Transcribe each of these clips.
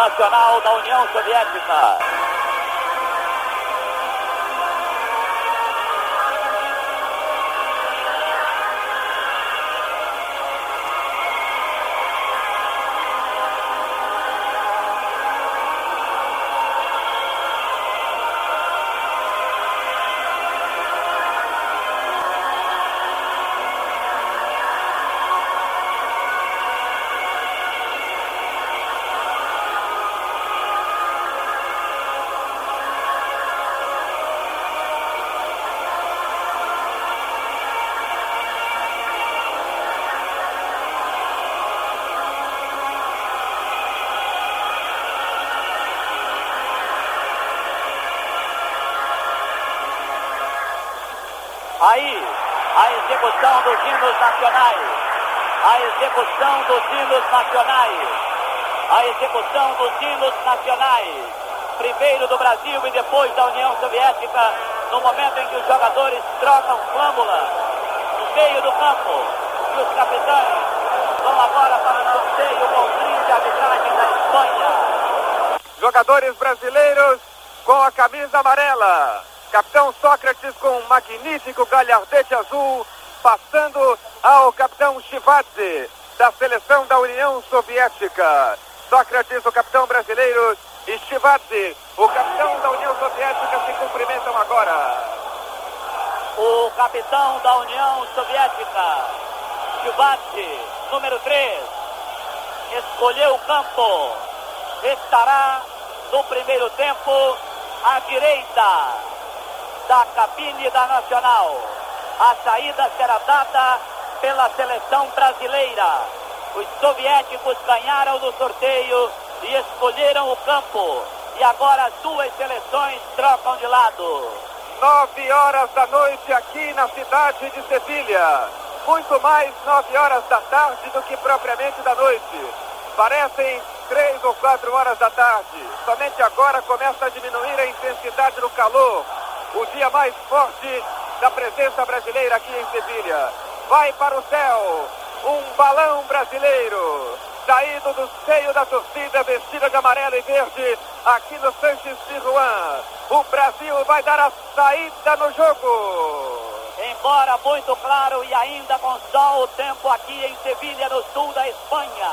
nacional da União Soviética. Execução dos hinos nacionais. Primeiro do Brasil e depois da União Soviética, no momento em que os jogadores trocam flâmula no meio do campo. E os capitães vão agora para o sorteio com o trio de arbitragem da Espanha. Jogadores brasileiros com a camisa amarela. Capitão Sócrates com um magnífico galhardete azul, passando ao capitão Chivadze, da seleção da União Soviética. Sócrates, o capitão brasileiro, e Chivadze, o capitão da União Soviética, se cumprimentam agora. O capitão da União Soviética, Chivadze, número 3, escolheu o campo. Estará no primeiro tempo à direita da cabine da Nacional. A saída será dada pela seleção brasileira. Os soviéticos ganharam no sorteio e escolheram o campo. E agora as duas seleções trocam de lado. Nove horas da noite aqui na cidade de Sevilha. Muito mais nove horas da tarde do que propriamente da noite. Parecem três ou quatro horas da tarde. Somente agora começa a diminuir a intensidade do calor o dia mais forte da presença brasileira aqui em Sevilha. Vai para o céu um balão brasileiro, saído do seio da torcida vestida de amarelo e verde, aqui no Sanches Juan. O Brasil vai dar a saída no jogo. Embora muito claro e ainda com sol o tempo aqui em Sevilha, no sul da Espanha.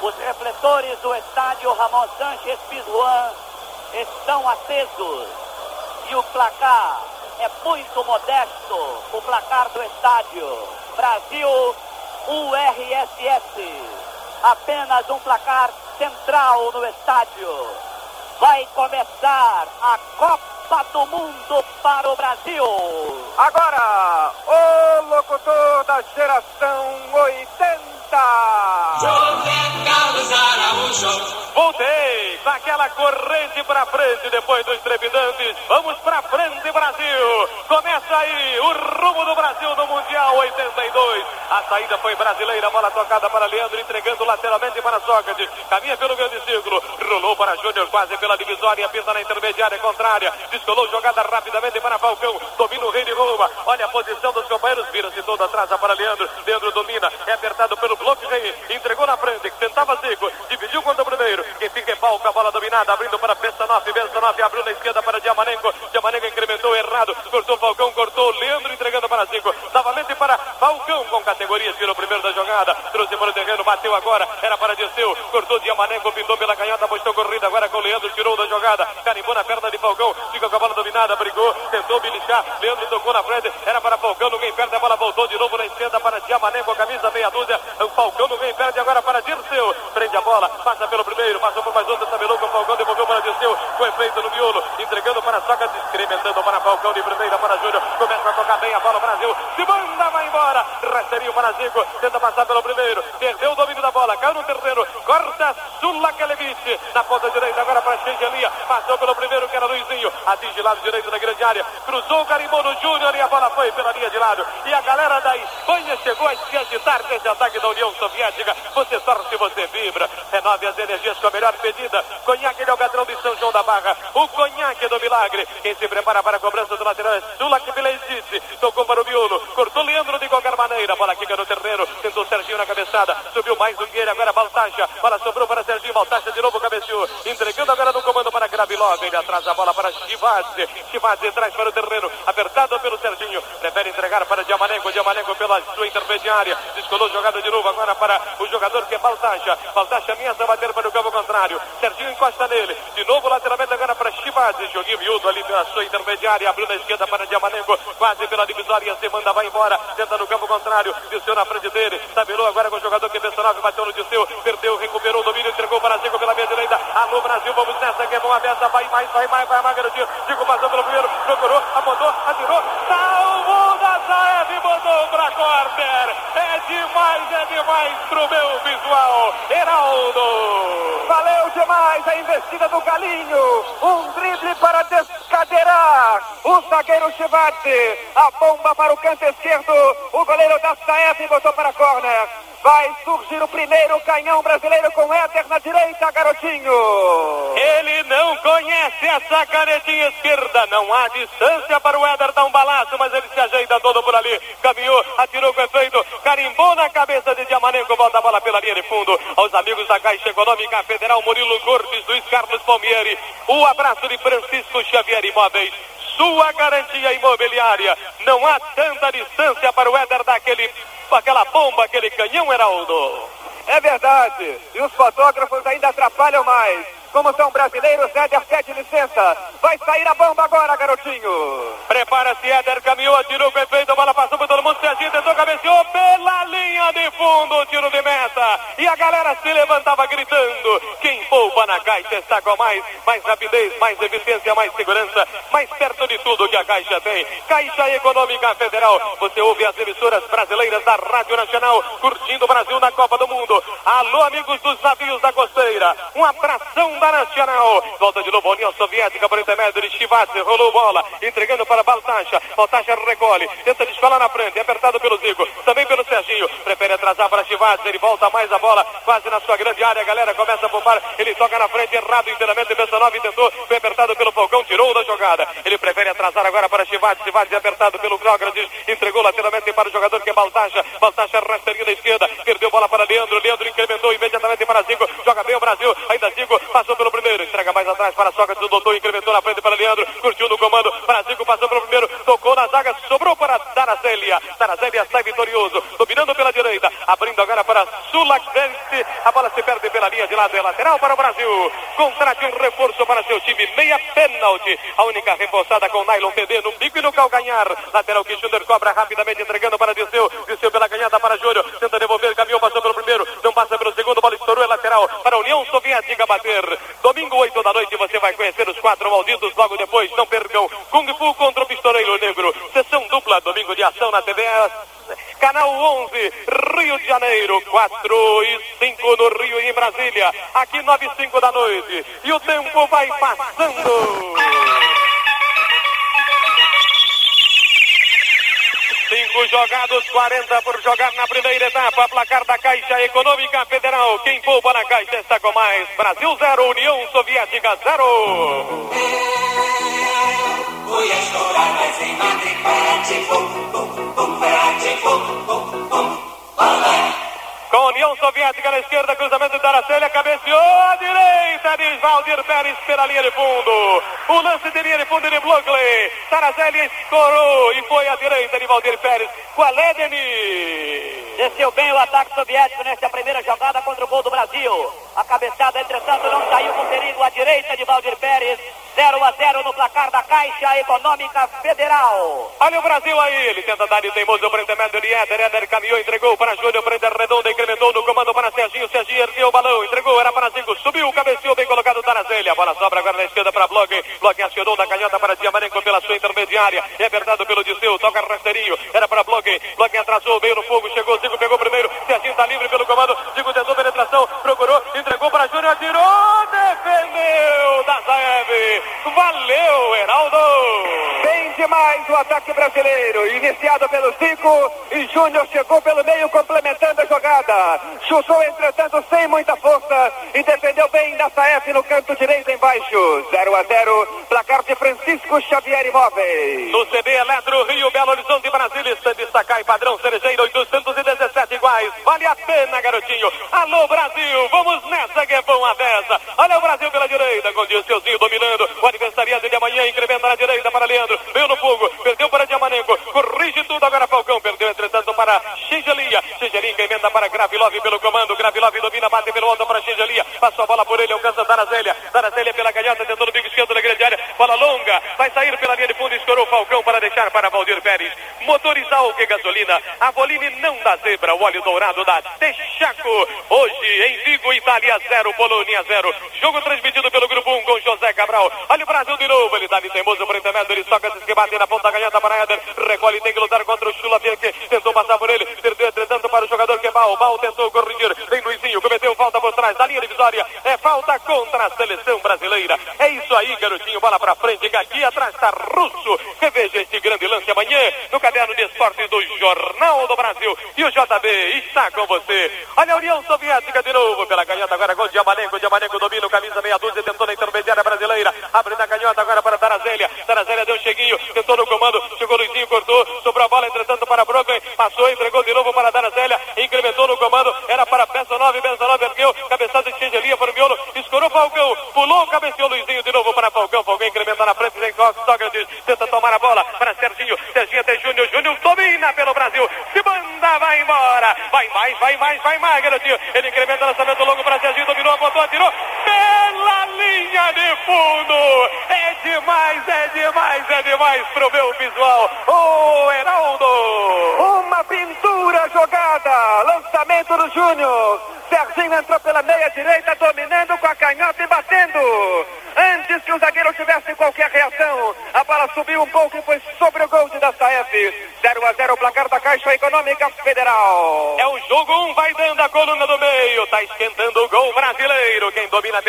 Os refletores do estádio Ramon Sánchez Pizjuan estão acesos e o placar é muito modesto. O placar do estádio. Brasil, URSS. Apenas um placar central no estádio. Vai começar a Copa do Mundo para o Brasil. Agora, o locutor da geração 80. José Carlos Araújo. Voltei naquela corrente para frente depois dos trepidantes. Vamos para frente, Brasil. Começa aí o rumo do Brasil no Mundial 82. A saída foi brasileira, bola tocada para Leandro, entregando lateralmente para Sócrates. Caminha pelo grande círculo, rolou para Júnior quase pela divisória, pisa na intermediária contrária. Descolou jogada rapidamente para Falcão. Domina o rei de Roma. Olha a posição dos companheiros, vira-se todo atrás para Leandro. Leandro domina, é apertado pelo bloco rei. Entregou na frente, tentava Zico, dividiu contra o primeiro. Quem fica é Balco, a bola dominada, abrindo para Bessanov, Bessanov abriu na esquerda para Diamanenko, Diamanenko incrementou errado, cortou Falcão, cortou Leandro, entregando para Zico, novamente para Falcão, com categoria, tirou o primeiro da jogada, trouxe para o terreno, bateu agora, era para Disseu, cortou Diamanenko, pintou pela canhota, apostou corrida agora com Leandro, tirou da jogada, carimbou na perna de Falcão, fica com a bola dominada, brigou, tentou beliscar, Leandro tocou na frente, era para Falcão, ninguém perde, a bola voltou de novo na esquerda para Diamanenko, camisa meia dúzia, Falcão, ninguém perde agora para Dirceu, prende a bola, passa pelo primeiro, passou por mais outra, tabelou com Falcão, devolveu para Dirceu, com efeito no miolo, entregando para Socas, incrementando para Falcão, de primeira para Júnior, começa a tocar bem a bola, Brasil, se manda, vai embora, rasteirinho para Zico, tenta passar pelo primeiro, perdeu o domínio da bola, caiu no terreno, corta Sulakelevich, na ponta direita agora para Xangelia, passou pelo primeiro que era Luizinho, atinge lado direito da grande área, cruzou, carimbou no Júnior e a bola foi pela linha de lado, e a galera da Espanha chegou a se agitar desse ataque da União Soviética, você torce, você vibra, renove as energias com a melhor pedida, conhaque de Alcatrão de São João da Barra, o conhaque do milagre, quem se prepara para a cobrança do lateral é Sulak Bilezic, tocou para o miolo, cortou Leandro de qualquer maneira. Bola quica no terreno. Tentou Serginho na cabeçada. Subiu mais um Guilherme. Agora Baltacha. Bola sobrou para Serginho. Baltacha de novo cabeceou. Entregando agora no comando para Gravilov. Ele atrás a bola para Chivadze. Chivadze traz para o terreno. Apertado pelo Serginho. Prefere entregar para Diamalenco. Diamalenco pela sua intermediária. Descolou jogada de novo agora para o jogador que é Baltacha. Baltacha ameaça bater para o campo contrário. Serginho encosta nele. De novo lateralmente agora para Chivadze. Joguinho miúdo ali pela sua intermediária. Abriu na esquerda para Diamalenco. Quase pela divisória. Se manda, vai embora. Tenta no campo contrário. Disseu na frente dele. Tabelou agora com o jogador que é 19. Bateu no Disseu. Perdeu, recuperou o domínio. Entregou para Zico pela direita. Alô, Brasil. Vamos nessa que é bom. Aberta. Vai mais, vai mais, vai mais, garotinho. Zico passou pelo primeiro. Procurou, apontou, atirou. Salvou da Saeb e botou para corner. É demais, é demais pro meu visual. Heraldo. Valeu demais a investida do Galinho. Um drible para descadeirar. O zagueiro Chivate. A bomba para o canto esquerdo. O goleiro da Saeb botou para corner. Vai surgir o primeiro canhão brasileiro com Éder na direita, garotinho. Ele não conhece essa canetinha esquerda. Não há distância para o Éder dar um balaço, mas ele se ajeita todo por ali. Caminhou, atirou com efeito, carimbou na cabeça de Diamarenco. Volta a bola pela linha de fundo. Aos amigos da Caixa Econômica Federal, Murilo Cortes, Luiz Carlos Palmieri. O abraço de Francisco Xavier Imóveis sua garantia imobiliária. Não há tanta distância para o Éder daquele, aquela bomba, aquele canhão, Heraldo. É verdade. E os fotógrafos ainda atrapalham mais. Como são brasileiros, Éder pede licença. Vai sair a bomba agora, garotinho. Prepara-se, Éder caminhou, atirou com efeito, a bola passou por todo mundo, tentou, cabeceou linha de fundo, tiro de meta. E a galera se levantava gritando. Quem poupa na caixa está com mais, mais rapidez, mais eficiência, mais segurança, mais perto de tudo que a caixa tem. Caixa Econômica Federal. Você ouve as emissoras brasileiras da Rádio Nacional, curtindo o Brasil na Copa do Mundo. Alô, amigos dos navios da costeira. Um abração da Nacional. Volta de novo a União Soviética por intermédio de Chivatse. Rolou bola, entregando para Baltacha. Baltacha recolhe, tenta descolar na frente, apertado pelo Zico, também pelo Prefere atrasar para Chivatse, ele volta mais a bola, quase na sua grande área. A galera começa a poupar, ele toca na frente, errado inteiramente. Bessanov tentou, foi apertado pelo Falcão, tirou da jogada. Ele prefere atrasar agora para Chivatse. Chivatse apertado pelo Krogradic, entregou lateralmente para o jogador que é Baltacha. Baltacha rasteirinho da esquerda, perdeu bola para Leandro. Leandro incrementou imediatamente para Zico, joga bem o Brasil, ainda Zico, passou pelo primeiro, entrega mais atrás para Sócrates, o doutor incrementou na frente para Leandro, curtiu no comando, Brasil passou pelo primeiro, tocou na zaga, sobrou para Darazélia, Darazélia sai vitorioso, dominando pela direita, abrindo agora para Sulacrense, a bola se perde pela linha de lado, é lateral para o Brasil, contrate um reforço para seu time, meia pênalti, a única reforçada com nylon PD no bico e no calcanhar, lateral que Schunder cobra rapidamente, entregando para Disseu, Disseu pela canhada para Júlio, tenta devolver, caminhou, passou pelo primeiro, não passa pelo segundo, bola estourou, é lateral para a União Soviética bater, domingo 8 da noite você vai conhecer os quatro malditos, logo depois, não percam, Kung Fu contra o Pistoleiro Negro, dupla, domingo de ação na TVS, Canal 11, Rio de Janeiro, 4 e 5 no Rio e em Brasília, aqui 9 e 5 da noite, e o tempo vai passando. Cinco jogados, 40 por jogar na primeira etapa. Placar da Caixa Econômica Federal. Quem poupa na Caixa está com mais. Brasil 0, União Soviética 0. Voy a explorar mais em Madrid para ti, pum, pum, pum, para ti, pum, pum, olé. Com a União Soviética na esquerda, cruzamento da Aracélia, cabeceou à direita de Valdir Pérez pela linha de fundo. O lance de linha de fundo de Blockley. Tarazelli escorou e foi à direita de Valdir Pérez. Qual é, Denis? Desceu bem o ataque soviético nesta primeira jogada contra o gol do Brasil. A cabeçada, entretanto, não saiu com perigo à direita de Valdir Pérez. 0 a 0 no placar da Caixa Econômica Federal. Olha o Brasil aí, ele tenta dar de teimoso o intermédio de Éder. Éder caminhou, entregou para Júlio, prenda redonda, incrementou no comando para Serginho. Serginho ergueu o balão, entregou, era para Zico, subiu, cabeceou, bem colocado Tarazelli. A bola sobra agora na esquerda para Bloch. Bloch acionou da canhota para Diamarenco pela sua intermediária. É apertado pelo Disseu, toca rasteirinho, era para Bloch. Bloch atrasou, veio no fogo, chegou, Zico pegou primeiro. Serginho está livre pelo comando. Zico tentou penetração, procurou, entregou para Júnior, atirou, defendeu Dazaev. Valeu, Heraldo! Bem demais o ataque brasileiro, iniciado pelo Zico e Júnior chegou pelo Chutou, entretanto, sem muita força e defendeu bem da Saef no canto direito embaixo. 0 a 0, placar de Francisco Xavier Imóveis. No CB Eletro, Rio, Belo Horizonte, Brasília, destacar e padrão cerejeiro, 817 iguais. Vale a pena, garotinho. Alô, Brasil, vamos nessa que é bom a dessa. Gravilov pelo comando. Gravilov domina, bate pelo alto para Xingelia. Passou a bola por ele, alcança Darazélia. Darazélia pela canhota, tentou no bico esquerdo da grande área. Bola longa, vai sair pela linha de fundo. Escorou o Falcão para deixar para Valdir Pérez. Motorizar o que gasolina. A Boline não dá zebra. O óleo dourado da Texaco. Hoje em Vigo, Itália 0, Polônia 0. Jogo transmitido pelo Grupo 1 com José Cabral. Olha o Brasil de novo. Ele dá de teimoso por intermédio. Ele toca, se bate na ponta ganhada para Éder. Recolhe, tem que lutar contra o Chula que tentou passar por ele. Perdeu, entretanto, para o jogador que é Bal. Bal tentou corrigir. Vem Luizinho, cometeu falta por trás da linha divisória. É seleção brasileira. É isso aí, garotinho. Bola para frente. Aqui atrás está Russo. Reveja este grande lance amanhã no caderno de esportes do Jornal do Brasil. E o JB está com você. Olha a União Soviética de novo pela canhota. Agora gol de Amarengo. De Amarengo domina o camisa meia dúzia. Tentou na intermediária brasileira. Abre na canhota agora para Darazélia. Darazélia deu um cheguinho. Tentou no comando. Chegou Luizinho, cortou. Sobrou a bola, entretanto, para Brooklyn. Passou, entregou de novo para Darazélia. Incrementou no comando. Era para Benção 9. Benção 9 ergueu. Cabeçada de Xangelia para o miolo. Escorou Falcão. Pulou, cabeceou Luizinho de novo para Falcão. Falcão incrementa na frente. Vem Sócrates. Tenta tomar a bola para Serginho. Serginho até Júnior. Júnior domina pelo Brasil. Se manda, vai embora. Vai mais, vai mais, garotinho. Ele incrementa o lançamento longo para Serginho. Dominou, botou, atirou. Pela linha de fundo. É demais, é demais, é demais pro meu visual. Ô, Heraldo. Uma pintura jogada. Lançamento do Júnior. Serginho entrou pela meia direita, dominando com a canhota e batendo. Antes que o zagueiro tivesse qualquer reação, a bola subiu um pouco e foi sobre o gol de Dastaef. 0 a 0 o placar da Caixa Econômica Federal. É o jogo 1, um, vai dando a coluna do meio. Tá esquentando o gol brasileiro. Quem domina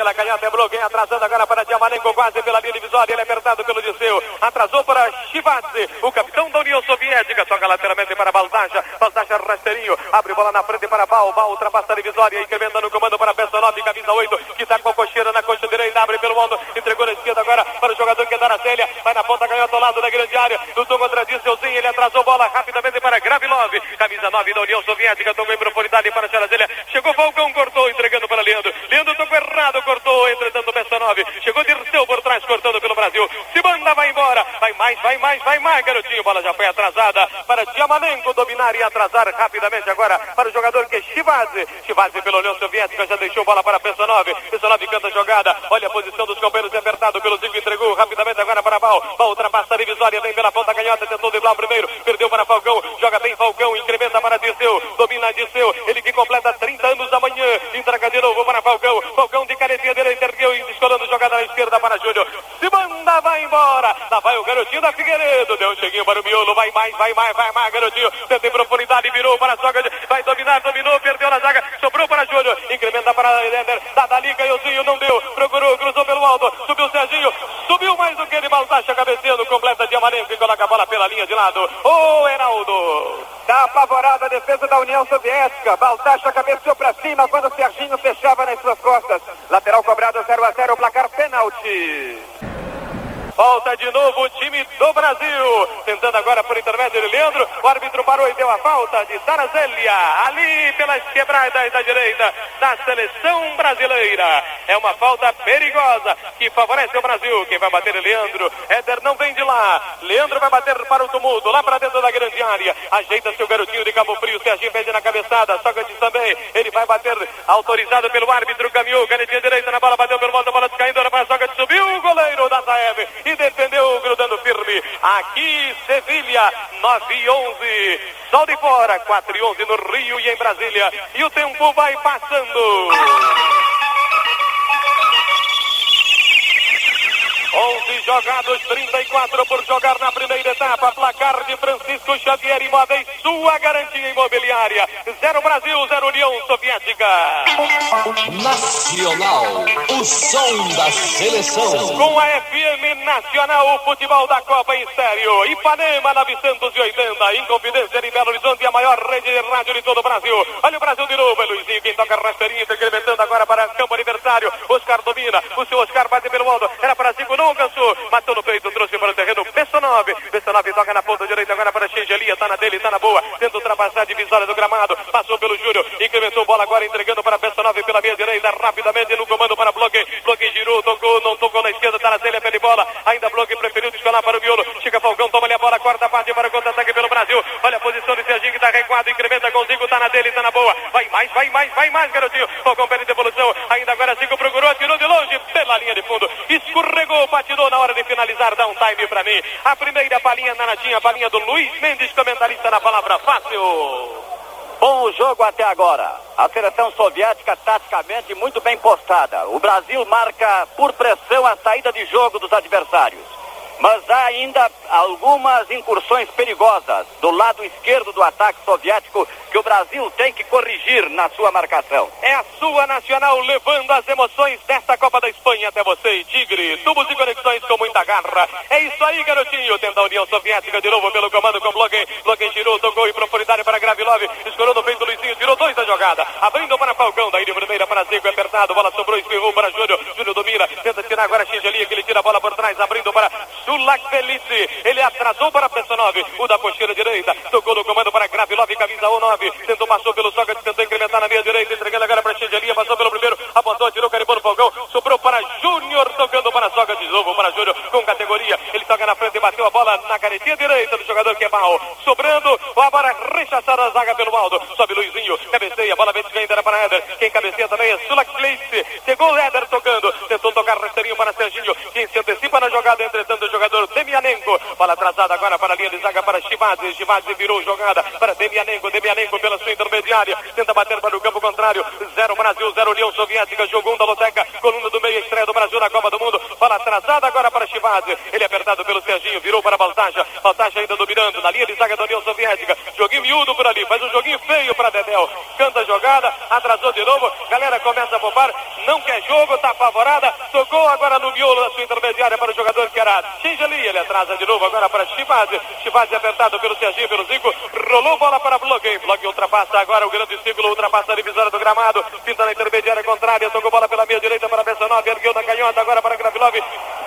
é Bloquem, atrasando agora para Diamanenko, quase pela linha divisória. Ele é apertado pelo Disseu. Atrasou para Chivadze, o capitão da União Soviética. Toca lateralmente para Baldacha. Baldacha rasteirinho. Abre bola na frente para Bal. Bal ultrapassa a divisória. Incrementa no comando para Bessanov, camisa 8, que tá com a cocheira na coxa direita. Abre pelo mundo. Entregou na esquerda agora para o jogador que é da Célia. Vai na ponta, canhota ao lado da grande área. Lutou contra Disseuzinho. Ele atrasou bola rapidamente para Gravilov. Camisa 9 da União Soviética. Tomou em profundidade para Xarazélia. Chegou Falcão, cortou, entregando para Leandro. Leandro tocou errado, cortou. Entretanto, Bessanov. Chegou Dirceu por trás, cortando pelo Brasil. Se banda, vai embora. Vai mais, vai mais, vai mais, garotinho. Bola já foi atrasada para Diamanenko dominar e atrasar rapidamente agora para o jogador que é Chivadze. Chivadze pela União Soviética já deixou bola para Pessanov. Pessanov canta a jogada. Olha a posição dos companheiros apertado pelo Zico. Entregou rapidamente agora para Val. Val ultrapassa a divisória. Vem pela ponta canhota. Tentou driblar o primeiro. Perdeu para Falcão. Joga bem Falcão. Incrementa para Disseu. Domina Disseu. Ele que completa 30 anos amanhã. Entrega de novo para Falcão. Falcão de caretinha direita. Ergueu e descolando jogada na esquerda para Júnior. Se manda, vai embora. Lá vai o garotinho da Figueiredo. Deu um cheguinho para o miolo. Vai mais, vai mais, vai mais, garotinho. Tenta em profundidade. Virou para a soga. Vai dominar, dominou. Perdeu na zaga. Sobrou para Júnior. Incrementa para Eder. Dá dali, Caiozinho. Não deu. Procurou, cruzou pelo alto. Subiu o Serginho. Subiu mais do que ele. Baltacha cabeceando. Completa Diamanenko e coloca a bola pela linha de lado. Ô, Heraldo. Tá apavorada a defesa da União Soviética. Baltacha cabeceou para cima quando o Serginho fechava nas suas costas. Lateral cobrado 0 a 0 placar pênalti. Volta de novo o time do Brasil. Agora por intermédio de Leandro. O árbitro parou e deu a falta de Darazélia. Ali pelas quebradas da direita da seleção brasileira. É uma falta perigosa que favorece o Brasil. Quem vai bater é Leandro. Éder não vem de lá. Leandro vai bater para o tumulto. Lá para dentro da grande área. Ajeita seu garotinho de Cabo Frio. Serginho pede na cabeçada. Sócrates também. Ele vai bater autorizado pelo árbitro. Caminhou. Canetinha direita na bola. Bateu pelo volta. A bola descaindo. Era para Sócrates. Subiu o goleiro da Zaev e defendeu grudando firme. Aqui, Sevilha, 9 e 11. Sol de fora, 4 e 11 no Rio e em Brasília. E o tempo vai passando. 11 jogados, 34 por jogar na primeira etapa. Placar de Francisco Xavier Imóveis, sua garantia imobiliária. Zero Brasil, zero União Soviética. Nacional, o som da seleção. Com a FM Nacional, o futebol da Copa em sério. Ipanema 980, Inconfidência de Belo Horizonte, a maior rede de rádio de todo o Brasil. Olha o Brasil de novo, é Luizinho, quem toca rasteirinha, incrementando agora para campo aniversário. Oscar domina, o seu Oscar bate pelo alto, era para cinco, não alcançou, matou no peito, trouxe para o terreno, Bessanov, Bessanov toca na ponta direita agora para Xingelia, tá na dele, tá na boa, tenta ultrapassar a divisória do gramado, passou pelo Júnior, incrementou bola agora entregando para Pessanove pela meia direita, rapidamente no comando para Bloque. Bloque girou, tocou, não tocou na esquerda, tá na telha, pé de bola. Ainda Bloque preferiu descolar para o miolo. Chega Falcão, toma ali a bola, quarta parte para o contra-ataque pelo Brasil. Olha a posição de Serginho que está recuado, incrementa com Zico, tá na dele, tá na boa. Vai mais, vai mais, vai mais, garotinho. Falcão pede devolução. Ainda agora Zico procurou, tirou de longe pela linha de fundo. Escorregou, patilhou na hora de finalizar, dá um time para mim. A primeira palinha na natinha, palinha do Luiz Mendes, comentarista na palavra fácil. Bom jogo até agora. A seleção soviética taticamente muito bem postada. O Brasil marca por pressão a saída de jogo dos adversários. Mas há ainda algumas incursões perigosas do lado esquerdo do ataque soviético que o Brasil tem que corrigir na sua marcação. É a sua nacional levando as emoções desta Copa da Espanha até você, Tigre. Tubos e conexões com muita garra. É isso aí, garotinho. Tenta a União Soviética de novo pelo comando com Bloquem. Bloquem girou, tocou em profundidade para Gravilov. Escorou no peito do Luizinho, tirou dois da jogada. Abrindo para Falcão, daí de primeira para Zico, é apertado. Bola sobrou, espirrou para Júnior. Júnior domina, tenta tirar agora Xingelia, que ele tira a bola por trás, abrindo para Sulak Felice. Ele atrasou para Pessanov. O da cocheira direita. Tocou no comando para Gravilov, camisa 1 tentou, passou pelo Sócrates, tentou incrementar na meia direita, entregando agora para Xingelia, passou pelo primeiro, apontou, tirou, carimbou no Falcão, sobrou para Júnior, tocando para Sócrates, de novo para Júnior, com categoria, ele toca na frente e bateu a bola na canetinha direita do jogador que é mal, sobrando, agora rechaçada a zaga pelo Aldo, sobe Luizinho, cabeceia, bola vem ainda para Éder, quem cabeceia também é Sulak Gleice, chegou Éder tocando, tentou tocar rasteirinho para Serginho, quem se antecipa na jogada, entretanto o jogador Demianenko, bola atrasada agora para a linha de zaga para Chivadze, Chivadze virou jogada para Demianenko, Demianenko pela sua intermediária, tenta bater para o campo contrário, zero Brasil, zero União Soviética, jogou um da Loteca, coluna do meio, estreia do Brasil na Copa do Mundo, bola atrasada agora para Chivadze, ele é apertado pelo Serginho, virou para Baltaja, Baltaja ainda dominando, na linha de zaga da União Soviética, joguinho miúdo por ali, faz um joguinho feio para Dedel, canta a jogada, atrasou de novo, galera começa a poupar, não quer jogo, tá apavorada, tocou agora no miolo da sua intermediária para o jogador que era Xingeli, ele atrasa de novo agora para Chivadze, Chivadze apertado pelo Serginho, pelo Zico, rolou bola para Bloqueio, Bloqueio ultrapassa agora o grande círculo, ultrapassa a divisória do gramado, pinta na intermediária contrária, tocou bola pela meia direita para Bessanov, ergueu na canhota agora para Gravilov,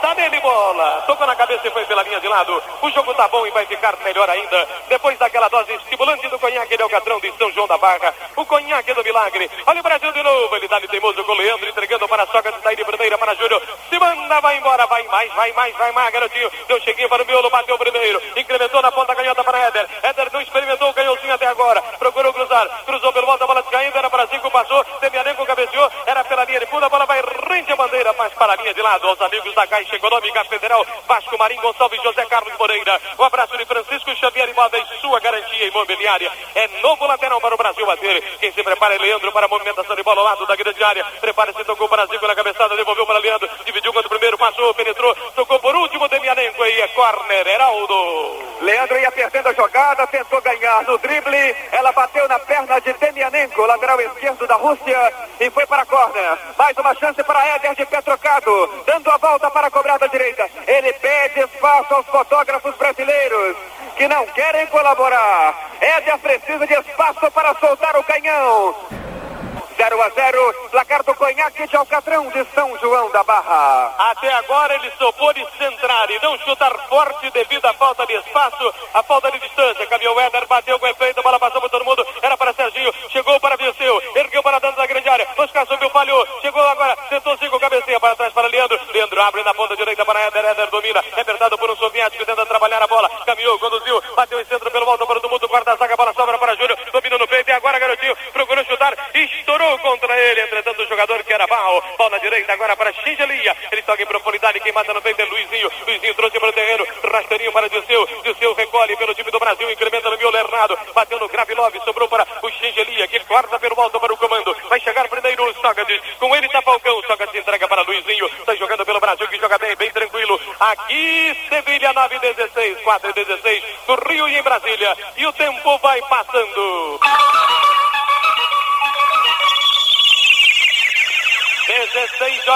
tá nele bola, tocou na cabeça e foi pela linha de lado, o jogo tá bom e vai ficar melhor ainda, depois daquela dose estimulante do conhaque de Alcatrão de São João da Barra, o conhaque do milagre, olha o Brasil de novo, ele dá de teimoso com o Leandro, entregando para a soca, sai de primeira para Júnior, se manda, vai embora, vai mais, vai mais, vai mais, garotinho, deu cheguinho para o miolo, bateu primeiro, incrementou na ponta canhota para Éder, Éder não experimentou o canhãozinho até agora, procurou cruzar, cruzou pelo volta, a bola descaindo, era para Zico, passou, Demianenko cabeceou, era pela linha de fundo, a bola vai rende a bandeira, mas para a linha de lado, aos amigos da Caixa Econômica Federal, Vasco Marinho Gonçalves, José Carlos Moreira, o abraço de Francisco Xavier Imóveis, sua garantia imobiliária, é novo lateral para o Brasil bater, quem se prepara é Leandro para a movimentação de bola ao lado da grande área, prepara-se, tocou para Zico na cabeçada, devolveu para Leandro, dividiu contra o primeiro, passou, penetrou, tocou por último, Demianenko, e é corner, Heraldo. Leandro ia perdendo a jogada, tentou ganhar no drible, ela bateu na perna de Demianenko, lateral esquerdo da Rússia, e foi para a corner. Mais uma chance para Éder de pé trocado, dando a volta para cobrar da direita. Ele pede espaço aos fotógrafos brasileiros que não querem colaborar. Éder precisa de espaço para soltar o canhão. 0 a 0, placar do conhaque de Alcatrão de São João da Barra. Até agora ele só pôde centrar e não chutar forte devido à falta de espaço, a falta de distância. Caminhou Éder, bateu com efeito, a bola passou por todo mundo, era para Serginho, chegou para Viseu, ergueu para dentro da grande área, Oscar subiu, falhou, chegou agora, tentou cinco, cabeceia para trás para Leandro, Leandro abre na ponta direita para Éder, Éder domina, é apertado por um soviético, tenta trabalhar a bola, caminhou, conduziu, bateu em centro pelo volta para todo mundo, quarta zaga, bola sobra para Júnior, domina no peito e agora garotinho, procurou chutar, estourou contra ele, entretanto o jogador que era Val, bola na direita agora para Xingelia, ele toca em profundidade, quem mata no peito é Luizinho, Luizinho trouxe para o terreno, rasteirinho para Disseu, Disseu recolhe pelo time do Brasil, incrementa no miolo errado, bateu no Gravilov, sobrou para o Xingelia, que corta pelo volta para o comando, vai chegar primeiro o Sócrates, com ele tá Falcão, Sócrates entrega para Luizinho, está jogando pelo Brasil, que joga bem, bem tranquilo, aqui Sevilha 9 16, 4 16, no Rio e em Brasília, e o tempo vai passando.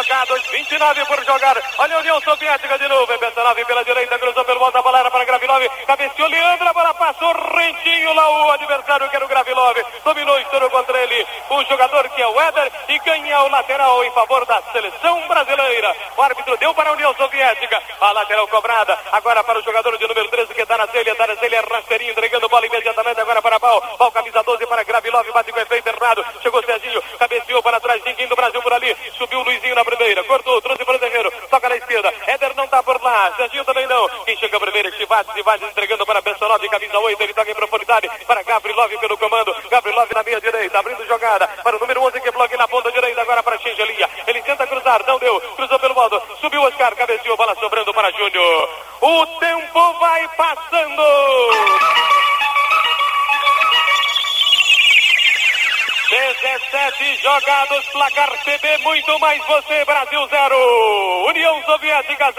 Jogados, 29 por jogar. Olha a União Soviética de novo. É Betanov pela direita, cruzou pelo volta, a bola era para Gravilov. Cabeceou Leandro, a bola passou rentinho lá o adversário que era o Gravilov. Dominou, estourou contra ele o jogador que é o Éder e ganha o lateral em favor da seleção brasileira. O árbitro deu para a União Soviética. A lateral cobrada agora para o jogador de número 13 que está na telha. Está na telha, rasteirinho, entregando bola imediatamente agora para Pau. Pau, camisa 12 para Gravilov, bate com efeito errado. Chegou Serginho Serginho, cabeceou para trás, ninguém do Brasil por ali. Subiu o Luizinho na primeira, cortou, trouxe para o terreiro, toca na esquerda. Éder não tá por lá, Serginho também não. Quem chega primeiro, Estivades, Estivades entregando para Bessanov, camisa 8, ele toca em profundidade para Gavrilov pelo comando. Gavrilov na meia direita, abrindo jogada para o número 11 que bloqueia na ponta direita agora para Xingelia. Ele tenta cruzar, não deu, cruzou pelo modo, subiu Oscar, cabeceou, bola sobrando para Júnior. O tempo vai passando. 17 jogados, placar CB, muito mais você, Brasil 0, União Soviética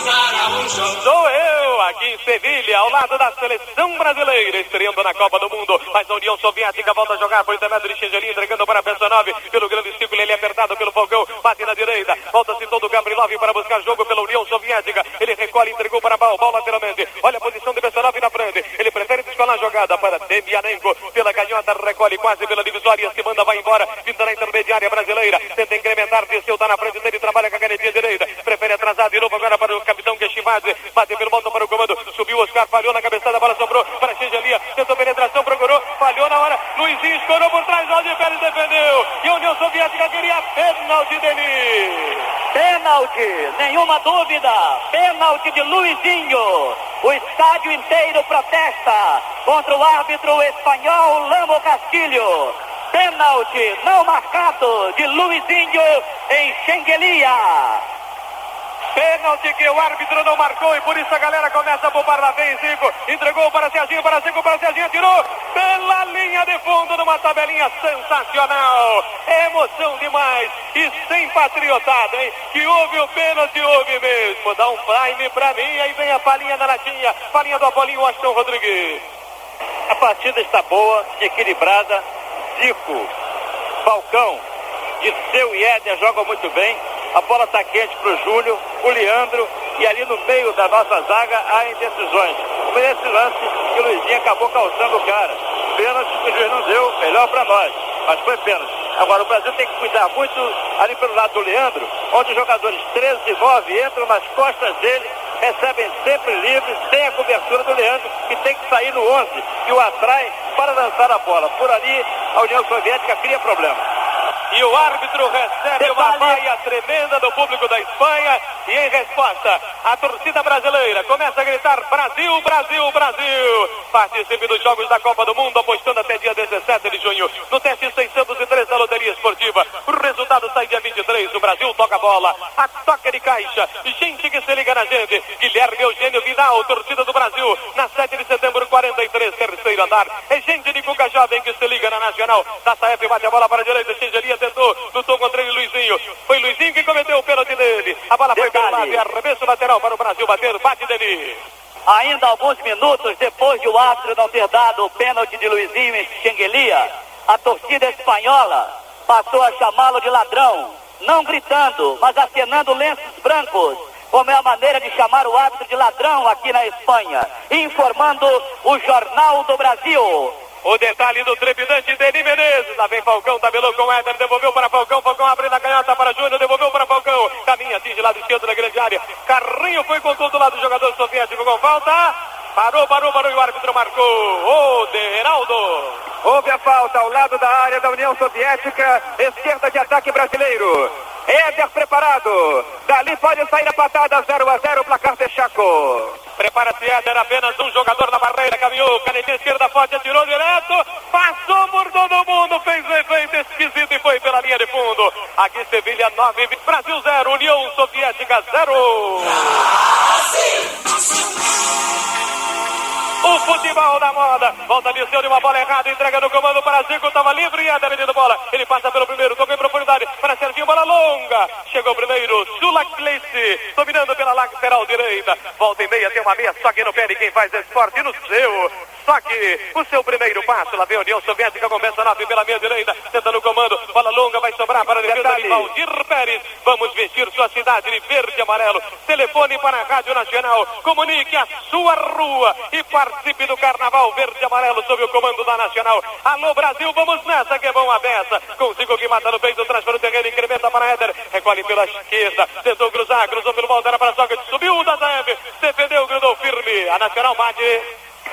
0. Sou eu, aqui em Sevilha, ao lado da seleção brasileira, estreando na Copa do Mundo. Mas a União Soviética volta a jogar por intermédio de Xangelin, entregando para Bessanov, pelo grande círculo, ele é apertado pelo Falcão, bate na direita, volta-se todo o Gabrilov para buscar jogo pela União Soviética. Ele recolhe, entregou para Bal, Bal lateralmente. Olha a posição de Bessanov na frente. Ele prefere descolar a jogada para Demianenko, pela canhota, recolhe quase pela divisória, se manda, vai embora, finta na intermediária brasileira, tenta incrementar, desceu, tá na frente dele, trabalha com a canetinha direita, prefere atrasar de novo agora para o capitão Keshimadze, bate pelo volta para o comando, subiu Oscar, falhou na cabeçada, a bola sobrou para Xingelia, tentou penetração, procurou, falhou na hora, Luizinho escorou por trás, Aldir Pérez defendeu, e a União Soviética queria pênalti dele. Pênalti, nenhuma dúvida. Pênalti de Luizinho. O estádio inteiro protesta contra o árbitro espanhol Lamo Castilho. Pênalti não marcado de Luizinho em Xenguelia. Pênalti que o árbitro não marcou e por isso a galera começa a poupar lá vem Zico. Entregou para Serginho, para Zico, para Serginho, tirou pela linha de fundo numa tabelinha sensacional. Emoção demais sem patriotada, hein? Que houve o pênalti, houve mesmo. Dá um prime pra mim, aí vem a palhinha da latinha, palhinha do Apolinho Washington Rodrigues. A partida está boa, equilibrada. Zico, Falcão, Disseu e Éder jogam muito bem. A bola está quente para o Júlio, o Leandro e ali no meio da nossa zaga há indecisões. Foi esse lance que o Luizinho acabou calçando o cara. Pênalti que o juiz não deu, melhor para nós, mas foi pênalti. Agora o Brasil tem que cuidar muito ali pelo lado do Leandro, onde os jogadores 13 e 9 entram nas costas dele, recebem sempre livres, sem a cobertura do Leandro, que tem que sair no 11, que o atrai para lançar a bola. Por ali, a União Soviética cria problema. E o árbitro recebe uma vaia tremenda do público da Espanha. E em resposta, a torcida brasileira começa a gritar: Brasil, Brasil, Brasil. Participe dos Jogos da Copa do Mundo, apostando até dia 17 de junho no teste 603 da Loteria Esportiva. O resultado sai dia 23. O Brasil toca a bola, a toca de caixa. Gente que se liga na gente. Guilherme Eugênio Vidal, torcida do Brasil, na 7 de setembro, 43, terceiro andar. É gente de Cuca Jovem que se liga na Nacional. Da Saef bate a bola para a direita, Xingeria tentou, lutou contra ele Luizinho. Foi Luizinho que cometeu o pênalti dele. A bola foi pelo lado e arremesso lateral para o Brasil bater, bate dele. Ainda alguns minutos depois de o árbitro não ter dado o pênalti de Luizinho em Xenguelia, a torcida espanhola passou a chamá-lo de ladrão, não gritando, mas acenando lenços brancos, como é a maneira de chamar o árbitro de ladrão aqui na Espanha, informando o Jornal do Brasil. O detalhe do trepidante Denis Menezes. Lá vem Falcão, tabelou com Éder, devolveu para Falcão. Falcão abriu na canhota para Júnior, devolveu para Falcão. Caminha, atinge lado esquerdo da grande área. Carrinho foi com todo lado do jogador soviético com falta. Parou, parou, parou e o árbitro marcou. O de. Houve a falta ao lado da área da União Soviética, esquerda de ataque brasileiro. Éder preparado. Dali pode sair a patada 0 a 0 placar de Chaco. Prepara-se Éder, apenas um jogador na barreira, caminhou, canetinha esquerda forte, atirou direto, passou por todo mundo, fez um efeito esquisito e foi pela linha de fundo. Aqui Sevilha 9, Brasil 0, União Soviética 0. O futebol da moda. Volta Liceu de uma bola errada. Entrega no comando para Zico. Estava livre e Éder medindo bola. Ele passa pelo primeiro. Tocou em profundidade para Serginho. Bola longa. Chegou primeiro. Sulaclice. Dominando pela lateral direita. Volta e meia. Tem uma meia só que no pé de quem faz esporte no seu. Só que o seu primeiro passo. Lá vem a União Soviética com Bessanov pela meia direita. Tenta no comando. Bola longa. Vai sobrar para a defesa de Valdir Pérez. Vamos vestir sua cidade de verde e amarelo. Telefone para a Rádio Nacional. Comunique a sua rua e participe do Carnaval Verde e Amarelo sob o comando da Nacional. Alô Brasil, vamos nessa que é bom a beça. Consigo que mata no peito, traz para o terreno, incrementa para Éder. Recolhe pela esquerda. Tentou cruzar, cruzou pelo volta, era para a soca. Subiu o Dazaev. Defendeu, grudou firme. A Nacional bate.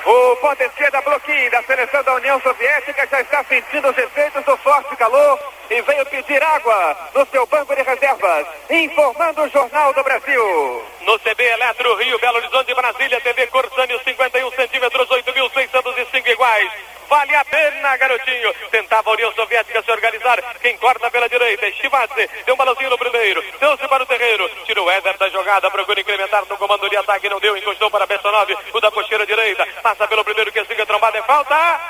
O ponta esquerda bloqueio da seleção da União Soviética já está sentindo os efeitos do forte calor e veio pedir água no seu banco de reservas, informando o Jornal do Brasil. No CB Eletro Rio, Belo Horizonte, Brasília, TV Corsânio, 51 centímetros, 8.605 iguais. Vale a pena, garotinho. Tentava a União Soviética se organizar. Quem corta pela direita, Chivatse. Deu um balãozinho no primeiro. Deu-se para o terreiro. Tirou o Éder da jogada. Procura incrementar no comando de ataque. Não deu. Encostou para Bessonov. O da cocheira direita. Passa pelo primeiro que siga trombada. É falta.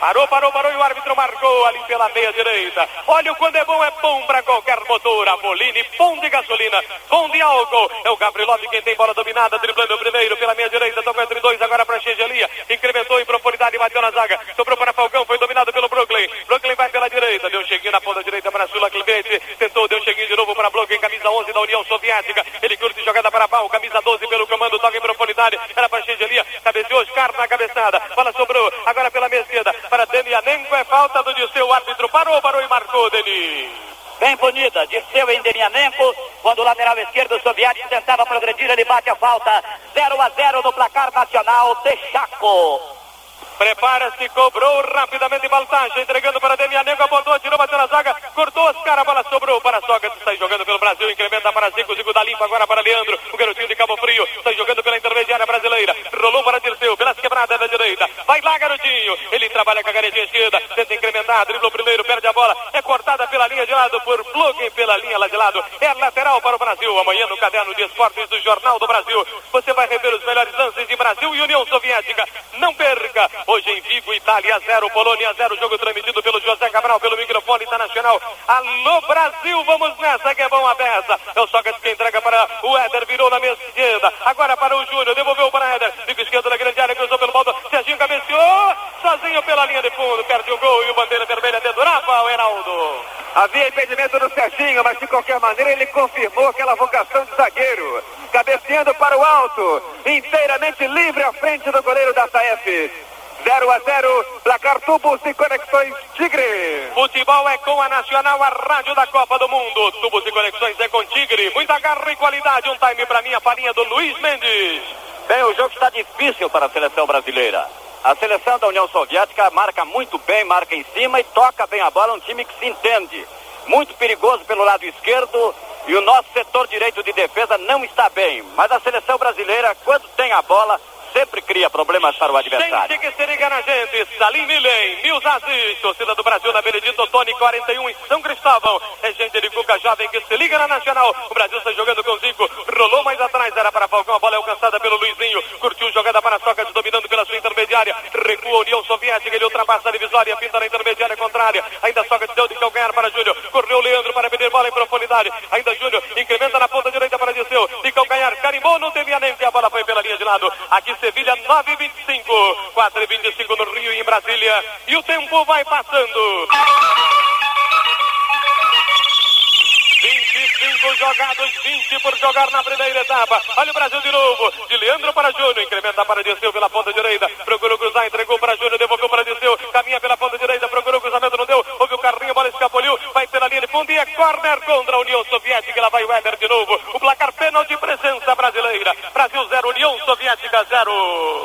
Parou, parou, parou e o árbitro marcou ali pela meia direita. Olha o quando é bom, é bom para qualquer motor. Amoline, bom de gasolina, bom de álcool. É o Gabrielov quem tem bola dominada, driblando o primeiro pela meia direita. Tocou entre dois agora para Xengelia. Incrementou em profundidade bateu na zaga. Sobrou para Falcão, foi dominado pelo Brooklyn. Brooklyn vai pela direita, deu um cheguinho na ponta direita para Sula Clivete. Tentou, deu um cheguinho de novo para Brooklyn, camisa 11 da União Soviética. Ele curte jogada para Pau, camisa 12 pelo comando, toca em profundidade. Era para Xengelia, cabeceou Oscar na cabeçada. Bola sobrou agora pela meia esquerda para Demianenko. É falta do Disseu. O árbitro parou, parou e marcou, Deni. Bem bonita, Dirceu em Demianenko, quando o lateral esquerdo soviético tentava progredir, ele bate a falta. 0 a 0 no placar nacional, Texaco. Prepara-se, cobrou rapidamente Baltagem, entregando para Demianenko, apontou, tirou, bateu na zaga, cortou os caras, a bola sobrou para Sócrates, sai jogando pelo Brasil, incrementa para Zico, Zico da limpa agora para Leandro, o garotinho de Cabo Frio, sai jogando pela intermediária brasileira, rolou para Dirceu, pelas quebradas da direita, vai lá garotinho, ele trabalha com a caretinha esquerda, tenta incrementar, dribla o primeiro, perde a bola, é pela linha de lado por Plugin pela linha lá de lado, é lateral para o Brasil, amanhã no caderno de esportes do Jornal do Brasil, você vai rever os melhores lances de Brasil e União Soviética, não perca, hoje em Vigo, Itália 0, Polônia 0, jogo transmitido pelo José Cabral, pelo microfone internacional. Alô Brasil, vamos nessa que é bom a peça. É o Sócrates que entrega para o Éder, virou na mesa esquerda. Agora para o Júnior, devolveu para Éder. Bico esquerdo na grande área, cruzou pelo baldo. Serginho cabeceou, sozinho pela linha de fundo, perde o gol e o bandeira vermelha dedurava o Heraldo. Havia impedimento do Serginho, mas de qualquer maneira ele confirmou aquela vocação de zagueiro. Cabeceando para o alto, inteiramente livre à frente do goleiro da Taef. 0 a 0, placar tubos e conexões Tigre. Futebol é com a Nacional, a rádio da Copa do Mundo. Tubos e conexões é com Tigre. Muita garra e qualidade. Um time para mim, a farinha do Luiz Mendes. Bem, o jogo está difícil para a seleção brasileira. A seleção da União Soviética marca muito bem, marca em cima e toca bem a bola, um time que se entende. Muito perigoso pelo lado esquerdo e o nosso setor direito de defesa não está bem. Mas a seleção brasileira, quando tem a bola, sempre cria problemas para o adversário. Gente que se liga na gente, Salim Milen, Mil Aziz, torcida do Brasil na Benedito Tony 41 em São Cristóvão. É gente de Cuca Jovem que se liga na Nacional. O Brasil está jogando com Zico, rolou mais atrás, era para Falcão, a bola é alcançada pelo Luizinho, curtiu jogada para dominando pela sua intermediária, recua União Soviética, ele ultrapassa a divisória, pinta na intermediária contrária, ainda Sócrates deu de calcanhar para Júnior, correu Leandro para pedir bola em profundidade, ainda Júnior, incrementa na ponta direita para Disseu, de calcanhar, carimbou, não temia nem que a bola foi pela linha de lado, aqui Sevilha 9,25, 4,25 no Rio e em Brasília, e o tempo vai passando. 25 jogados, 20 por jogar na primeira etapa. Olha o Brasil de novo. De Leandro para Júnior. Incrementa para Disseu pela ponta direita. Procurou cruzar, entregou para Júnior, devolveu para Disseu. Caminha pela ponta direita, procurou cruzamento, não deu. Houve o carrinho, a bola escapuliu. Vai pela linha de fundo e é corner contra a União Soviética. Lá vai o Éder de novo. O placar pênalti presença brasileira. Brasil 0, União Soviética 0.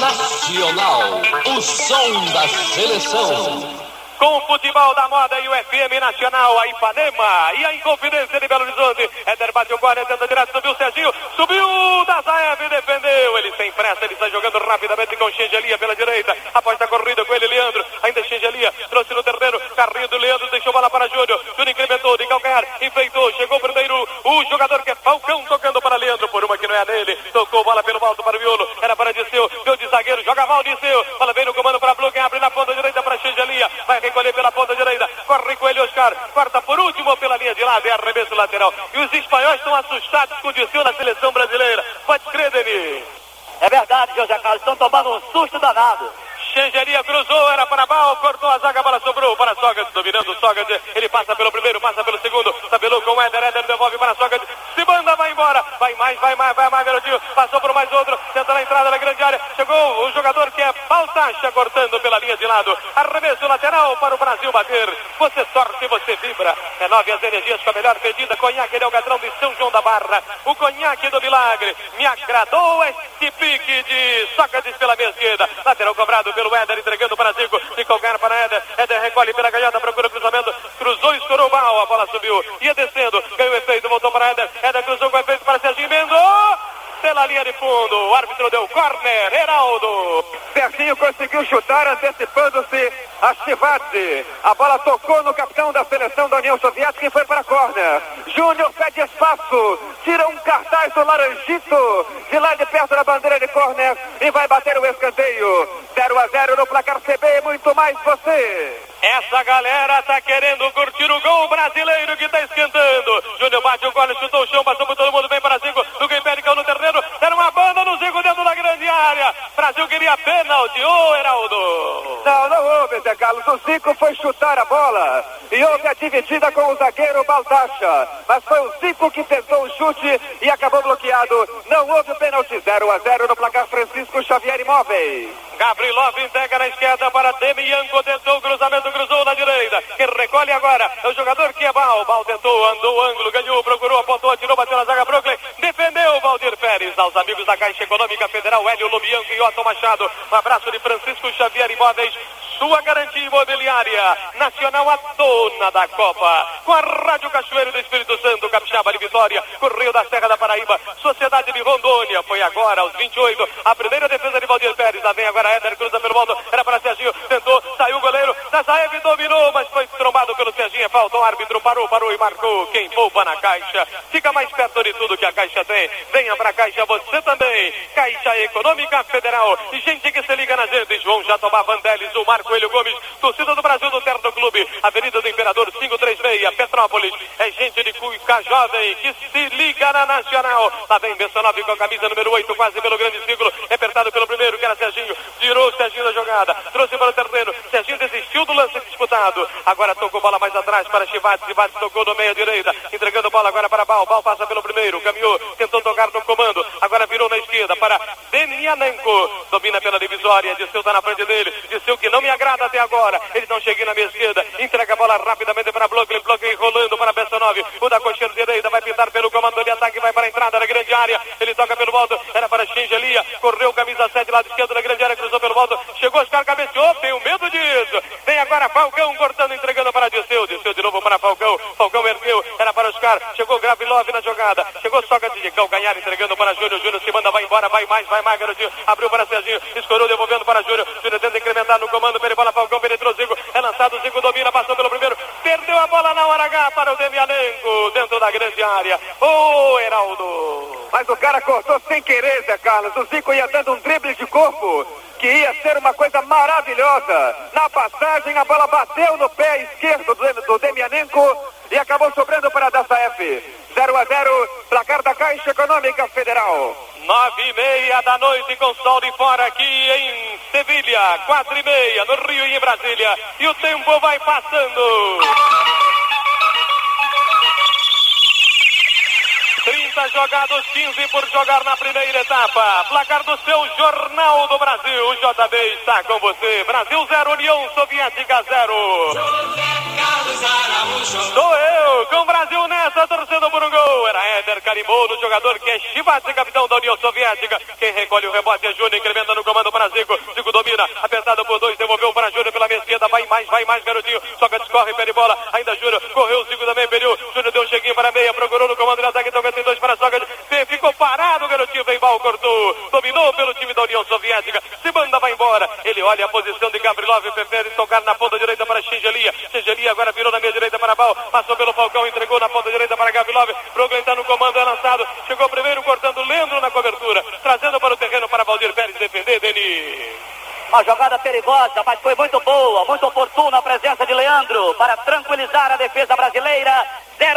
Nacional, o som da seleção. Com o futebol da moda e o FM Nacional, a Ipanema e a Inconfidência de Belo Horizonte. Éder bateu 40, tenta direto, subiu o Serginho, subiu da Zaev, defendeu. Ele sem pressa, ele está jogando rapidamente com Xengelia pela direita. Após a corrida com ele, Leandro. Ainda Xengelia, trouxe no terreno, carrinho do Leandro, deixou bola para Júnior. Júnior incrementou, de calcanhar, enfeitou, chegou primeiro o jogador que é Falcão, tocando para Leandro, por uma que não é dele. Tocou bola pelo alto para o Miolo, era para Disseu, deu de zagueiro, joga mal Disseu. Bola vem no comando para Blue, abre na ponta direita para Xengelia. Vai recolher pela ponta direita, corre com ele Oscar, corta por último pela linha de lado, é arremesso lateral. E os espanhóis estão assustados com o Disseu na seleção brasileira. Pode crer, Denis. É verdade, José Carlos, estão tomando um susto danado. Xengeria cruzou, era para Bal, cortou a zaga, bola sobrou para Sócrates, dominando o Sócrates, ele passa pelo primeiro, passa pelo segundo, tabelou com o Éder, Éder devolve para Sócrates, se banda, vai embora, vai mais, vai mais, vai mais, garotinho, passou por mais outro, tenta na entrada da grande área, chegou o jogador jogador que é Baltacha cortando pela linha de lado. Arremesso lateral para o Brasil bater. Você torce, você vibra. Renove as energias com a melhor pedida. Conhaque Delgadrão de O conhaque do milagre. Me agradou este pique de Sócrates pela meia esquerda. Lateral cobrado pelo Éder, entregando para Zico. De calcanhar para Éder. Éder recolhe pela galhada, procura cruzamento. Cruzou, estourou mal. A bola subiu. Ia descendo. Ganhou efeito, voltou para Éder. Éder cruzou com efeito para Serginho Mendes pela linha de fundo. O árbitro deu corner, Heraldo. Serginho conseguiu chutar antecipando-se a Chivadze. A bola tocou no capitão da seleção da União Soviética e foi para a corner. Júnior pede espaço, tira um cartaz do Laranjito de lá de perto da bandeira de corner e vai bater o escanteio. 0 a 0 no placar CB, muito mais você. Essa galera tá querendo curtir o gol brasileiro que tá esquentando. Júnior bate o gole, chutou o chão, passou por todo mundo, vem para Zico. Do Guilherme caiu no terreno, deram uma banda no Zico dentro da grande área. Brasil queria pênalti, ô Heraldo. Não, não houve, Zé Carlos. O Zico foi chutar a bola e houve a dividida com o zagueiro Baldacha. Mas foi o Zico que chute e acabou bloqueado. Não houve pênalti 0 a 0 no placar Francisco Xavier Imóveis. Gabrilov entrega na esquerda para Demianco, tentou o cruzamento, cruzou na direita. Quem recolhe agora é o jogador que é Bal. Bal tentou, andou o ângulo, ganhou, procurou, apontou, atirou, bateu na zaga Brooklyn. Defendeu Valdir Pérez. Aos amigos da Caixa Econômica Federal, Hélio Lobianco e Otto Machado. Um abraço de Francisco Xavier Imóveis. Sua garantia imobiliária. Nacional a dona da Copa. Com a Rádio Cachoeiro do Espírito Santo, Capixaba de Vitória. Correio da Serra da Paraíba. Sociedade de Rondônia. Foi agora, aos 28. A primeira defesa de Valdir Pérez. Lá vem agora Éder, cruza pelo mundo. Era para Serginho. Tentou, saiu o goleiro. Nazaev dominou, mas foi trombado pelo Serginho. Falta o árbitro. Parou, parou e marcou. Quem poupa na Caixa. Fica mais perto de tudo que a Caixa tem. Venha pra Caixa você também. Caixa Econômica Federal. E gente que se liga na gente. João Jatobá Vandelis, o Marco Coelho Gomes, torcida do Brasil do Terno Clube, Avenida do Imperador 536, Petrópolis. É gente de Cuica Jovem que se na Nacional. Lá vem Bessanove com a camisa número 8, quase pelo grande círculo, apertado pelo primeiro, que era Serginho. Tirou o Serginho da jogada, trouxe para o terreno. Serginho desistiu do lance disputado. Agora tocou bola mais atrás para Chivates. Chivates tocou no meio direita, entregando bola agora para Bal. Bal passa pelo primeiro, caminhou, tentou tocar no comando. Agora virou na esquerda para Demianenko. Domina pela divisória. Disseu está na frente dele. Disseu que não me agrada até agora. Ele não chega na minha esquerda. Entrega a bola rapidamente para Blockley. Blockley rolando para Bessanov. O da cocheira direita vai pintar pelo comando de ataque. Vai para a entrada da grande área. Ele toca pelo alto. Era para Xingelia. Correu camisa 7 lado esquerdo da grande área. Cruzou pelo alto. Chegou Oscar cabeceou. Tenho medo disso. Tem agora Falcão cortando, entregando para Disseu. Disseu de novo para Falcão. Falcão ergueu. Era para Oscar. Chegou Gravilov na jogada. Chegou Sócrates de Calcanhar entregando para Júnior. Júnior se manda, vai embora. Vai mais, vai mais, garotinho. Abriu para Serginho. Escorou, devolvendo para Júnior. Júnior tenta incrementar no comando. Pele bola Falcão. Penetrou Zico. É lançado. Zico domina. Passou pelo primeiro. Perdeu a bola na hora H para o Da grande área. Ô, Heraldo. Mas o cara cortou sem querer, Zé Carlos. O Zico ia dando um drible de corpo que ia ser uma coisa maravilhosa. Na passagem, a bola bateu no pé esquerdo do, do Demianenko e acabou sobrando para a Dassaef. 0 a 0, placar da Caixa Econômica Federal. Nove e meia da noite com sol de fora aqui em Sevilha. Quatro e meia no Rio e em Brasília. E o tempo vai passando. 30 jogados, 15 por jogar na primeira etapa. Placar do seu Jornal do Brasil. O JB está com você. Brasil 0, União Soviética 0. Sou eu, com o Brasil nessa, torcendo por um gol. Era Éder carimbou no jogador que é Chivate, capitão da União Soviética. Quem recolhe o rebote é Júnior, incrementa no comando para Zico. Zico domina, apertado por dois, devolveu para Júnior pela minha esquerda. Vai mais, vai mais, garotinho. Soca, discorre, pede bola. Ainda Júnior, correu Zico também, perdeu. Júnior deu um cheguinho para a meia, procurou no comando de ataque, toca tem dois para a Soca. Ficou parado, garotinho, vem mal, cortou. Dominou pelo time da União Soviética. Se manda, vai embora. Ele olha a posição de Gabrilov, prefere tocar na ponta direita para Xingelia. Xingelia agora virou na minha direita para Bal. Passou pelo Falcão, entregou na ponta direita para Gavilov. Brooklyn está no comando, é lançado. Chegou primeiro cortando Leandro na cobertura. Trazendo para o terreno para Valdir Pérez defender, Denis. Uma jogada perigosa, mas foi muito boa, muito oportuna a presença de Leandro para tranquilizar a defesa brasileira.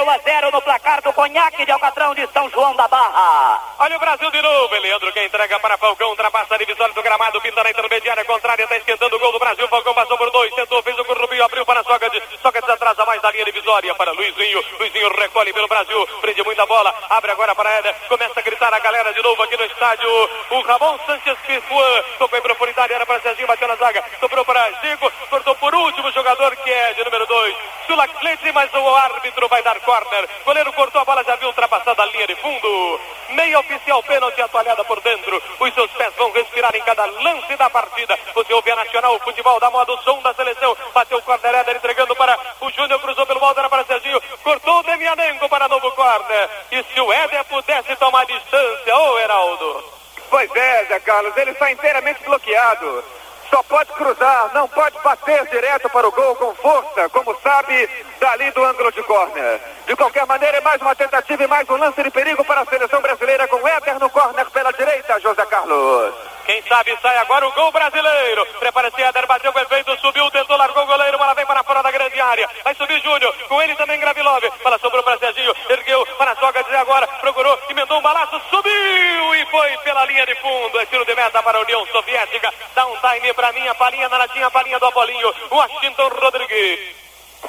0 a 0 no placar do Conhaque de Alcatrão de São João da Barra. Olha o Brasil de novo. Leandro que entrega para Falcão, ultrapassa a divisória do gramado, pinta na intermediária contrária, está esquentando o gol do Brasil. Falcão passou por dois, tentou, fez o corrupio, Luizinho abriu para Sócrates. Sócrates atrasa mais da linha divisória para Luizinho. Luizinho recolhe pelo Brasil. Prende muita bola. Abre agora para Éder. Começa a gritar a galera de novo aqui no estádio. O Ramon Sanchez Pifuan. Tocou em profundidade. Era para Serginho. Bateu na zaga. Sobrou para Zico. Cortou por último jogador que é de número 2. Sulaclete, mas o árbitro vai dar corner. Goleiro cortou a bola. Já viu ultrapassada a linha de fundo. Meia oficial pênalti atualhada por dentro. Os seus pés vão respirar em cada lance da partida. Você ouve a Nacional, o futebol da moda, o som da seleção. Bateu o corner, Éder entregando para o Júnior, cruzou pelo balde, era para Serginho. Cortou o Demianenko para novo corner. E se o Éder pudesse tomar distância, ô Heraldo. Pois é, Zé Carlos, ele está inteiramente bloqueado. Só pode cruzar, não pode bater direto para o gol com força, como sabe, dali do ângulo de corner. De qualquer maneira, é mais uma tentativa e mais um lance de perigo para a seleção brasileira com Éder no corner pela direita, José Carlos. Quem sabe sai agora o gol brasileiro. Prepara-se Éder, bateu com efeito, subiu, tentou, largou o goleiro, bola vem para fora da grande área. Vai subir Júnior, com ele também Gravilov. Bola sobrou para Serginho, ergueu para a soga dizer agora, procurou, emendou um balaço, subiu e foi pela linha de fundo. É tiro de meta para a União Soviética. Dá um time para mim, a palinha na latinha, a palinha do Apolinho. Washington Rodrigues.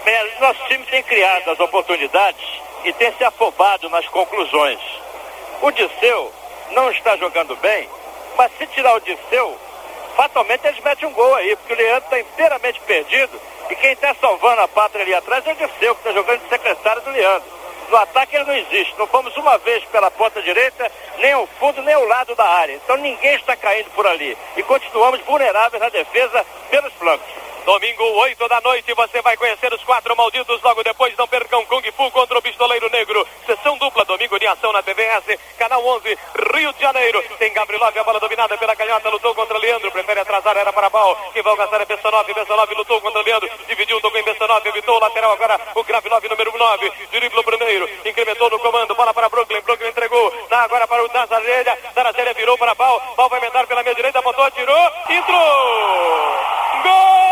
Bem, nosso time tem criado as oportunidades e tem se afobado nas conclusões. O Disseu não está jogando bem, mas se tirar o Disseu, fatalmente eles metem um gol aí, porque o Leandro está inteiramente perdido e quem está salvando a pátria ali atrás é o Disseu, que está jogando de secretário do Leandro. No ataque ele não existe. Não fomos uma vez pela ponta direita, nem o fundo, nem o lado da área. Então ninguém está caindo por ali. E continuamos vulneráveis na defesa pelos flancos. Domingo, 8 da noite, você vai conhecer os quatro malditos. Logo depois, não percam Kung Fu contra o Pistoleiro Negro. Sessão dupla, domingo de ação na TVS, canal 11, Rio de Janeiro. Tem Gabrilov, a bola dominada pela canhota, lutou contra Leandro. Prefere atrasar, era para Bal. Que vai gastar é Bessanov. Bessanov lutou contra Leandro. Dividiu, tocou em Bessanov, evitou o lateral. Agora o Gravilov, número 9. Driblou primeiro, incrementou no comando. Bola para Brooklyn. Brooklyn entregou. Na, agora para o Danzarelha. Danzarelha virou para Bal. Bal vai emendar pela minha direita, botou, atirou. Entrou! Gol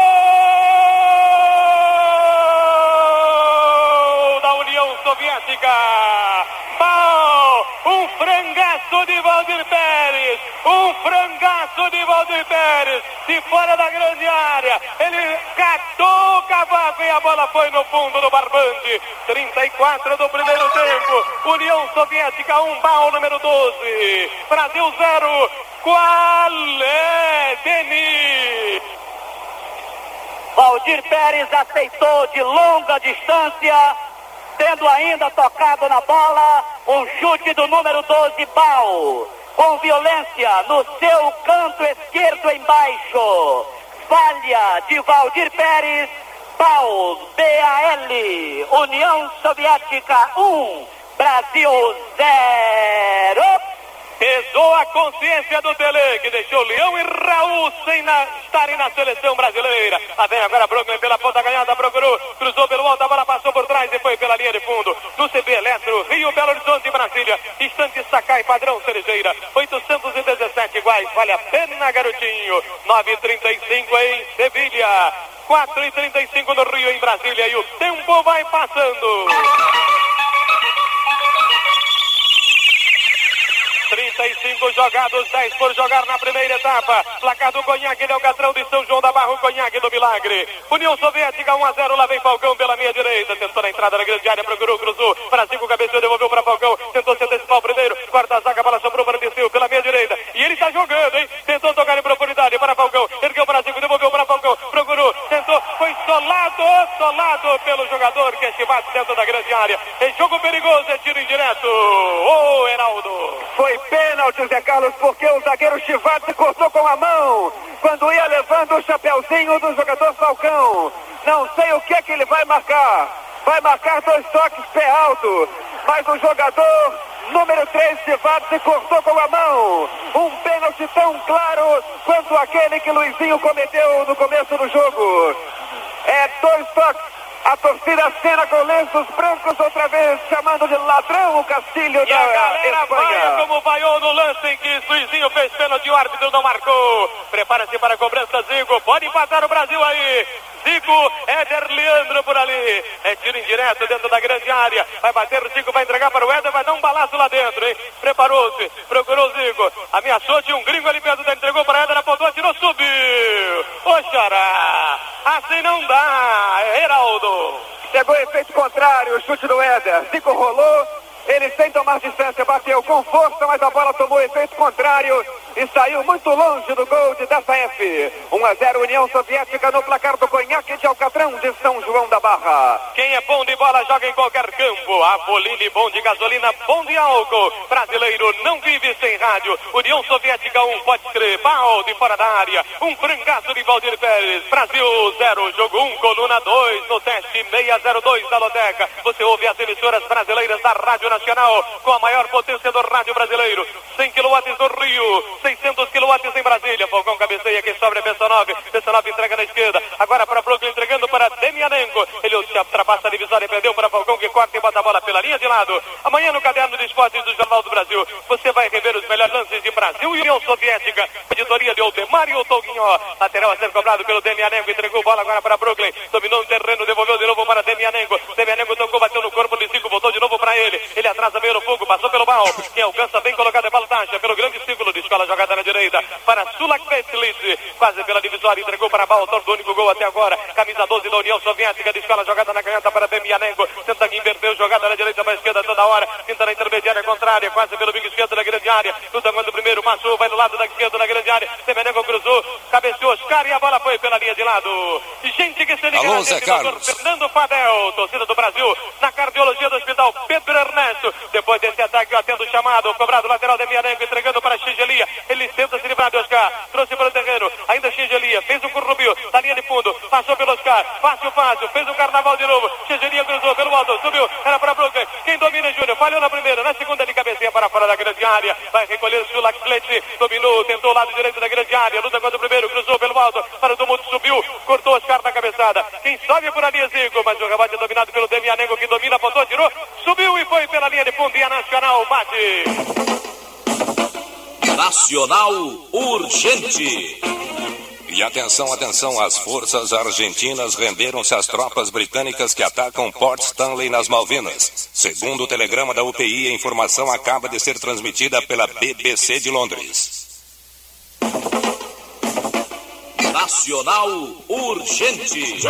da União Um frangaço de Valdir Pérez! Um frangaço de Valdir Pérez! De fora da grande área! Ele catou o cavaco e a bola foi no fundo do barbante! 34 do primeiro tempo! União Soviética 1, um, Bal número 12! Brasil 0! Qual é, Denis? Valdir Pérez aceitou de longa distância, tendo ainda tocado na bola um chute do número 12, Bal, com violência no seu canto esquerdo embaixo. Falha de Valdir Pérez, Bal, BAL, União Soviética 1, Brasil 0. Pesou a consciência do Tele, que deixou Leão e Raul sem na, estarem na seleção brasileira. Lá vem agora Brooklyn pela ponta ganhada, procurou, cruzou pelo alto, a bola passou por trás e foi pela linha de fundo. No CB Eletro, Rio, Belo Horizonte, Brasília. Instante Sakai, padrão Cerejeira. 817 iguais, vale a pena, garotinho. 9,35 em Sevilha. 4,35 no Rio, em Brasília. E o tempo vai passando. 35 jogados, 10 por jogar na primeira etapa. Placar do Conhaque del Catrão de São João da Barra, o Conhaque do Milagre. União Soviética 1 a 0, lá vem Falcão pela minha direita. Tentou na entrada da grande área, procurou, cruzou. Brasil com cabeça, devolveu para Falcão. Tentou se antecipar o primeiro. Quarta zaga, bola sobrou para Disseu pela minha direita. E ele está jogando, hein? Tentou tocar em profundidade para Falcão. Ergueu para Brasil, devolveu para Falcão. Procurou, tentou, foi solado, pelo jogador que é chivado dentro da grande área. Em jogo perigoso, é tiro indireto. Ô, oh, Heraldo. Foi pênalti, Zé Carlos, porque o zagueiro Chivate cortou com a mão quando ia levando o chapeuzinho do jogador Falcão. Não sei o que é que ele vai marcar. Vai marcar dois toques pé alto, mas o jogador número 3 Chivate cortou com a mão. Um pênalti tão claro quanto aquele que Luizinho cometeu no começo do jogo. É dois toques a torcida cena com lenços brancos outra vez, chamando de ladrão o Castilho e da a galera Espanha. vai como vaiou no lance em que Suizinho fez pênalti, o árbitro não marcou. Prepara-se para a cobrança, Zico. Pode empatar o Brasil aí. Zico, Éder Leandro por ali. É tiro indireto dentro da grande área. Vai bater o Zico, vai entregar para o Éder, vai dar um balaço lá dentro, hein? Preparou-se, procurou o Zico. Ameaçou, tinha um gringo ali perto, entregou para Éder, apontou, tirou, subiu. Ô, Xará, assim não dá. Chegou efeito contrário, o chute do Éder. Zico rolou, ele sem tomar distância bateu com força, mas a bola tomou efeito contrário e saiu muito longe do gol de DSF. 1 a 0 União Soviética no placar do Conhaque de Alcatrão de São João da Barra. Quem é bom de bola joga em qualquer campo. Apoline, bom de gasolina, bom de álcool. Brasileiro não vive sem rádio. União Soviética 1, um, pode crer. Pau de fora da área. Um frangaço de Valdir Pérez. Brasil 0, jogo 1, um, coluna 2 no teste 602 da Loteca. Você ouve as emissoras brasileiras da Rádio Nacional com a maior potência do rádio brasileiro. 100 kW no Rio, 600 kW em Brasília. Falcão cabeceia, quem sobra é Bessanov. Bessanov entrega na esquerda. Agora para Brooklyn, entregando para Demianenko. Ele ultrapassa a divisória e perdeu para Falcão, que corta e bota a bola pela linha de lado. Amanhã no caderno de esportes do Jornal do Brasil, você vai rever os melhores lances de Brasil e União Soviética. Editoria de Aldemario Toguinho. Lateral a ser cobrado pelo Demianenko. Entregou bola agora para Brooklyn. Dominou o terreno, devolveu de novo para Demianenko. Demianenko tocou, bateu no corpo de cinco, voltou de novo para ele. Ele atrasa meio no fogo, passou pelo mal. Quem alcança bem colocado é Baltacha, pelo grande círculo de escola jogada na direita. Para Sulak Petlic, quase pela divisória, entregou para Baltor, do único gol até agora. Camisa 12 da União Soviética de escola jogada na canhota para Demianenko. Tenta que inverteu, jogada na direita para a esquerda toda hora. Tenta na intermediária contrária, quase pelo bico esquerdo da grande área. Luta contra o primeiro, passou, vai do lado da esquerda da grande área. Demianenko cruzou, cabeceou Oscar e a bola foi pela linha de lado. Gente que se liga Alô, na Zé Carlos. Fernando Fadel, torcida do Brasil, na cardiologia do Hospital Pedro Ernesto. Depois desse ataque, atendo o chamado, cobrado lateral de Mianengo, entregando para Xingelia. Ele tenta se livrar de Oscar, trouxe para o terreno, ainda Xingelia, fez um currubio, da linha de fundo, passou pelo Oscar, fácil, fácil, fez um carnaval de novo. Xingelia cruzou pelo alto, subiu, era para Brooklyn. Quem domina Júnior, falhou na primeira, na segunda ele cabeceia para fora da grande área. Vai recolher Sulak Flete, dominou, tentou o lado direito da grande área, luta contra o primeiro, cruzou pelo alto, para o tumulto, subiu, cortou Oscar na cabeçada. Quem sobe por ali é Zico, mas o rebate é dominado pelo Demianengo, que domina, apontou, tirou, subiu e foi pela linha de fundo e a Nacional bate. Nacional urgente. E atenção, atenção, as forças argentinas renderam-se às tropas britânicas que atacam Port Stanley nas Malvinas. Segundo o telegrama da UPI, a informação acaba de ser transmitida pela BBC de Londres. Nacional urgente.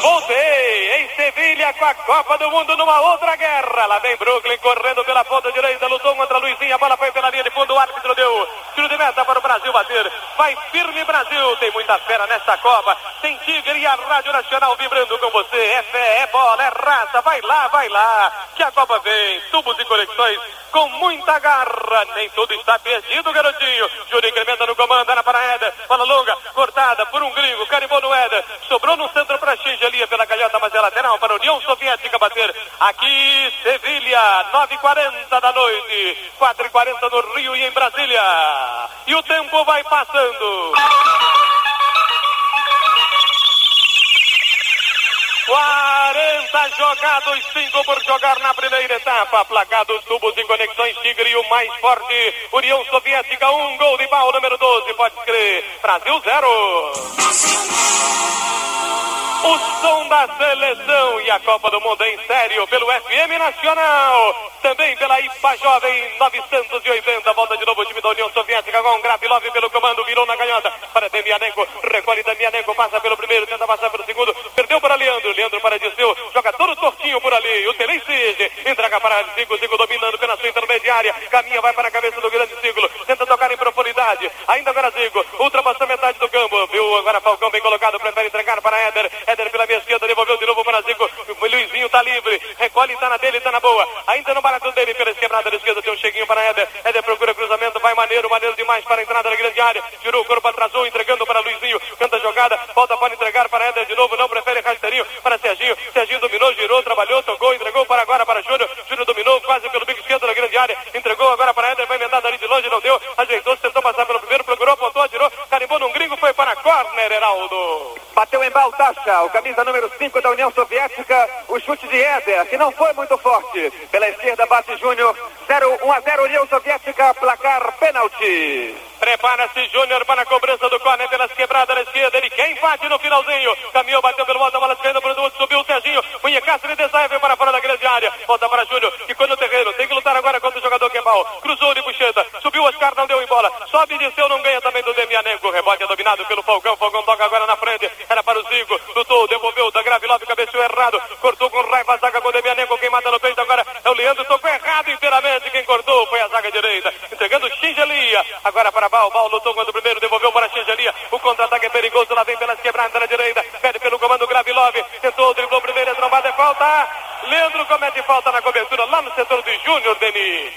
Voltei em Sevilha com a Copa do Mundo numa outra guerra. Lá vem Brooklyn correndo pela ponta direita, lutou contra Luizinho. A bola foi pela linha de fundo, o árbitro deu tiro de meta para o Brasil bater. Vai firme Brasil, tem muita fera nesta Copa. Tem Tigre e a Rádio Nacional vibrando com você. É fé, é bola, é raça. Vai lá, vai lá. Que a Copa vem. Tubos e conexões com muita garra. Nem tudo está perdido, garotinho. Júlio incrementa no comando, era para Éder. Bola longa, cortada por um gringo. Carimbou no Éder. Sobrou no centro para Xingelia pela calhota, mas é lateral para a União Soviética bater. Aqui, Sevilha, 9h40 da noite. 4h40 no Rio e em Brasília. E o tempo vai passando. 40 jogados, 5 por jogar na primeira etapa. Placados, tubos e conexões Tigre, o mais forte. União Soviética, um gol de pau, número 12, pode crer. Brasil, zero. O som da seleção e a Copa do Mundo em sério pelo FM Nacional. Também pela IPA Jovem 980. Volta de novo o time da União Soviética com Gravilov pelo comando. Virou na canhota para Demianenko. Recolhe Demianenko. Passa pelo primeiro. Tenta passar pelo segundo. Perdeu para Leandro. Leandro para Disseu. Joga todo tortinho por ali. O Tele exige. Entrega para Zico. Zico dominando pela sua intermediária. Caminha, vai para a cabeça do grande círculo. Tenta tocar em profundidade. Ainda agora Zico. Ultrapassou metade do campo. Viu agora Falcão bem colocado. Prefere entregar para Éder. Éder pela minha esquerda. Devolveu de novo para Zico. O Luizinho está livre. Recolhe, está na dele, está na boa. Ainda no barato dele pela esquerda da esquerda. Tem um cheguinho para Éder. Éder procura cruzamento. Vai maneiro, maneiro demais para a entrada da grande área. Tirou o corpo, atrasou, entregando para Luizinho. Canta a jogada. Volta, pode entregar para Éder de novo. Não prefere rasteirinho para Serginho. Serginho dominou, girou, trabalhou, tocou, entregou para agora para Júnior. Júnior dominou quase pelo bico esquerdo da grande área. Entregou agora para Éder. Vai emendar dali de longe, não deu. Ajeitou, tentou passar pelo primeiro, procurou, apontou, tirou. Carimbou num gringo, foi para corner, Heraldo. Bateu em Baltacha, o camisa número 5 da União Soviética, o chute de Éder, que não foi muito forte. Pela esquerda bate Júnior, 0, 1 a 0 União Soviética, placar pênalti. Prepara-se Júnior para a cobrança do corner pelas quebradas da esquerda. Ele quer empate no finalzinho. Caminhou, bateu pelo alto, a bola esquerda para o outro, subiu. Cunha e Desaia veio para fora da grande área. Volta para Júnior, ficou no terreno. Tem que lutar agora contra o jogador que é mal. Cruzou de bucheta, subiu Oscar, não deu em bola. Sobe de seu, não ganha também do Demianenko. O rebote é dominado pelo Falcão. Falcão toca agora na frente. Era para o Zico. Lutou, devolveu, da Gravilov, cabeceou errado. Cortou com raiva a zaga com o Demianenko. Quem mata no peito agora é o Leandro. Tocou errado inteiramente. Quem cortou foi a zaga direita. Entregando Xingelia. Agora para Bal. Bal lutou contra o primeiro, devolveu para Xingelia. O contra-ataque é perigoso. Lá vem pelas quebradas na direita. Pede pelo comando Gravilov. Tentou, driblou primeiro, é falta. Leandro comete falta na cobertura lá no setor do Júnior, Denis.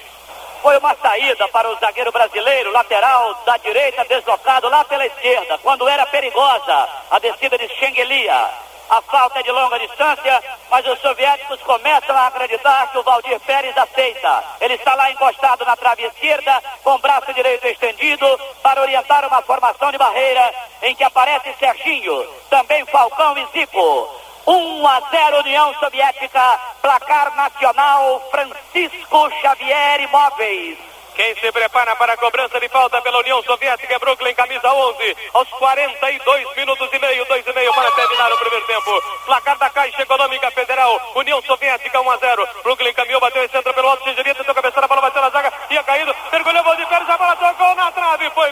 Foi uma saída para o zagueiro brasileiro, lateral da direita, deslocado lá pela esquerda, quando era perigosa a descida de Xenguelia. A falta é de longa distância, mas os soviéticos começam a acreditar que o Valdir Pérez aceita. Ele está lá encostado na trave esquerda, com o braço direito estendido, para orientar uma formação de barreira em que aparece Serginho, também Falcão e Zico. 1 a 0 União Soviética, placar nacional Francisco Xavier Imóveis. Quem se prepara para a cobrança de falta pela União Soviética é Brooklyn, camisa 11, aos 42 minutos e meio, 2 e meio para terminar o primeiro tempo. Placar da Caixa Econômica Federal, União Soviética 1 a 0. Brooklyn caminhou, bateu em centro pelo alto, Xingeria tentou cabeçar a bola, bateu na zaga, ia caído, mergulhou o de Pérez, a bola tocou na trave, foi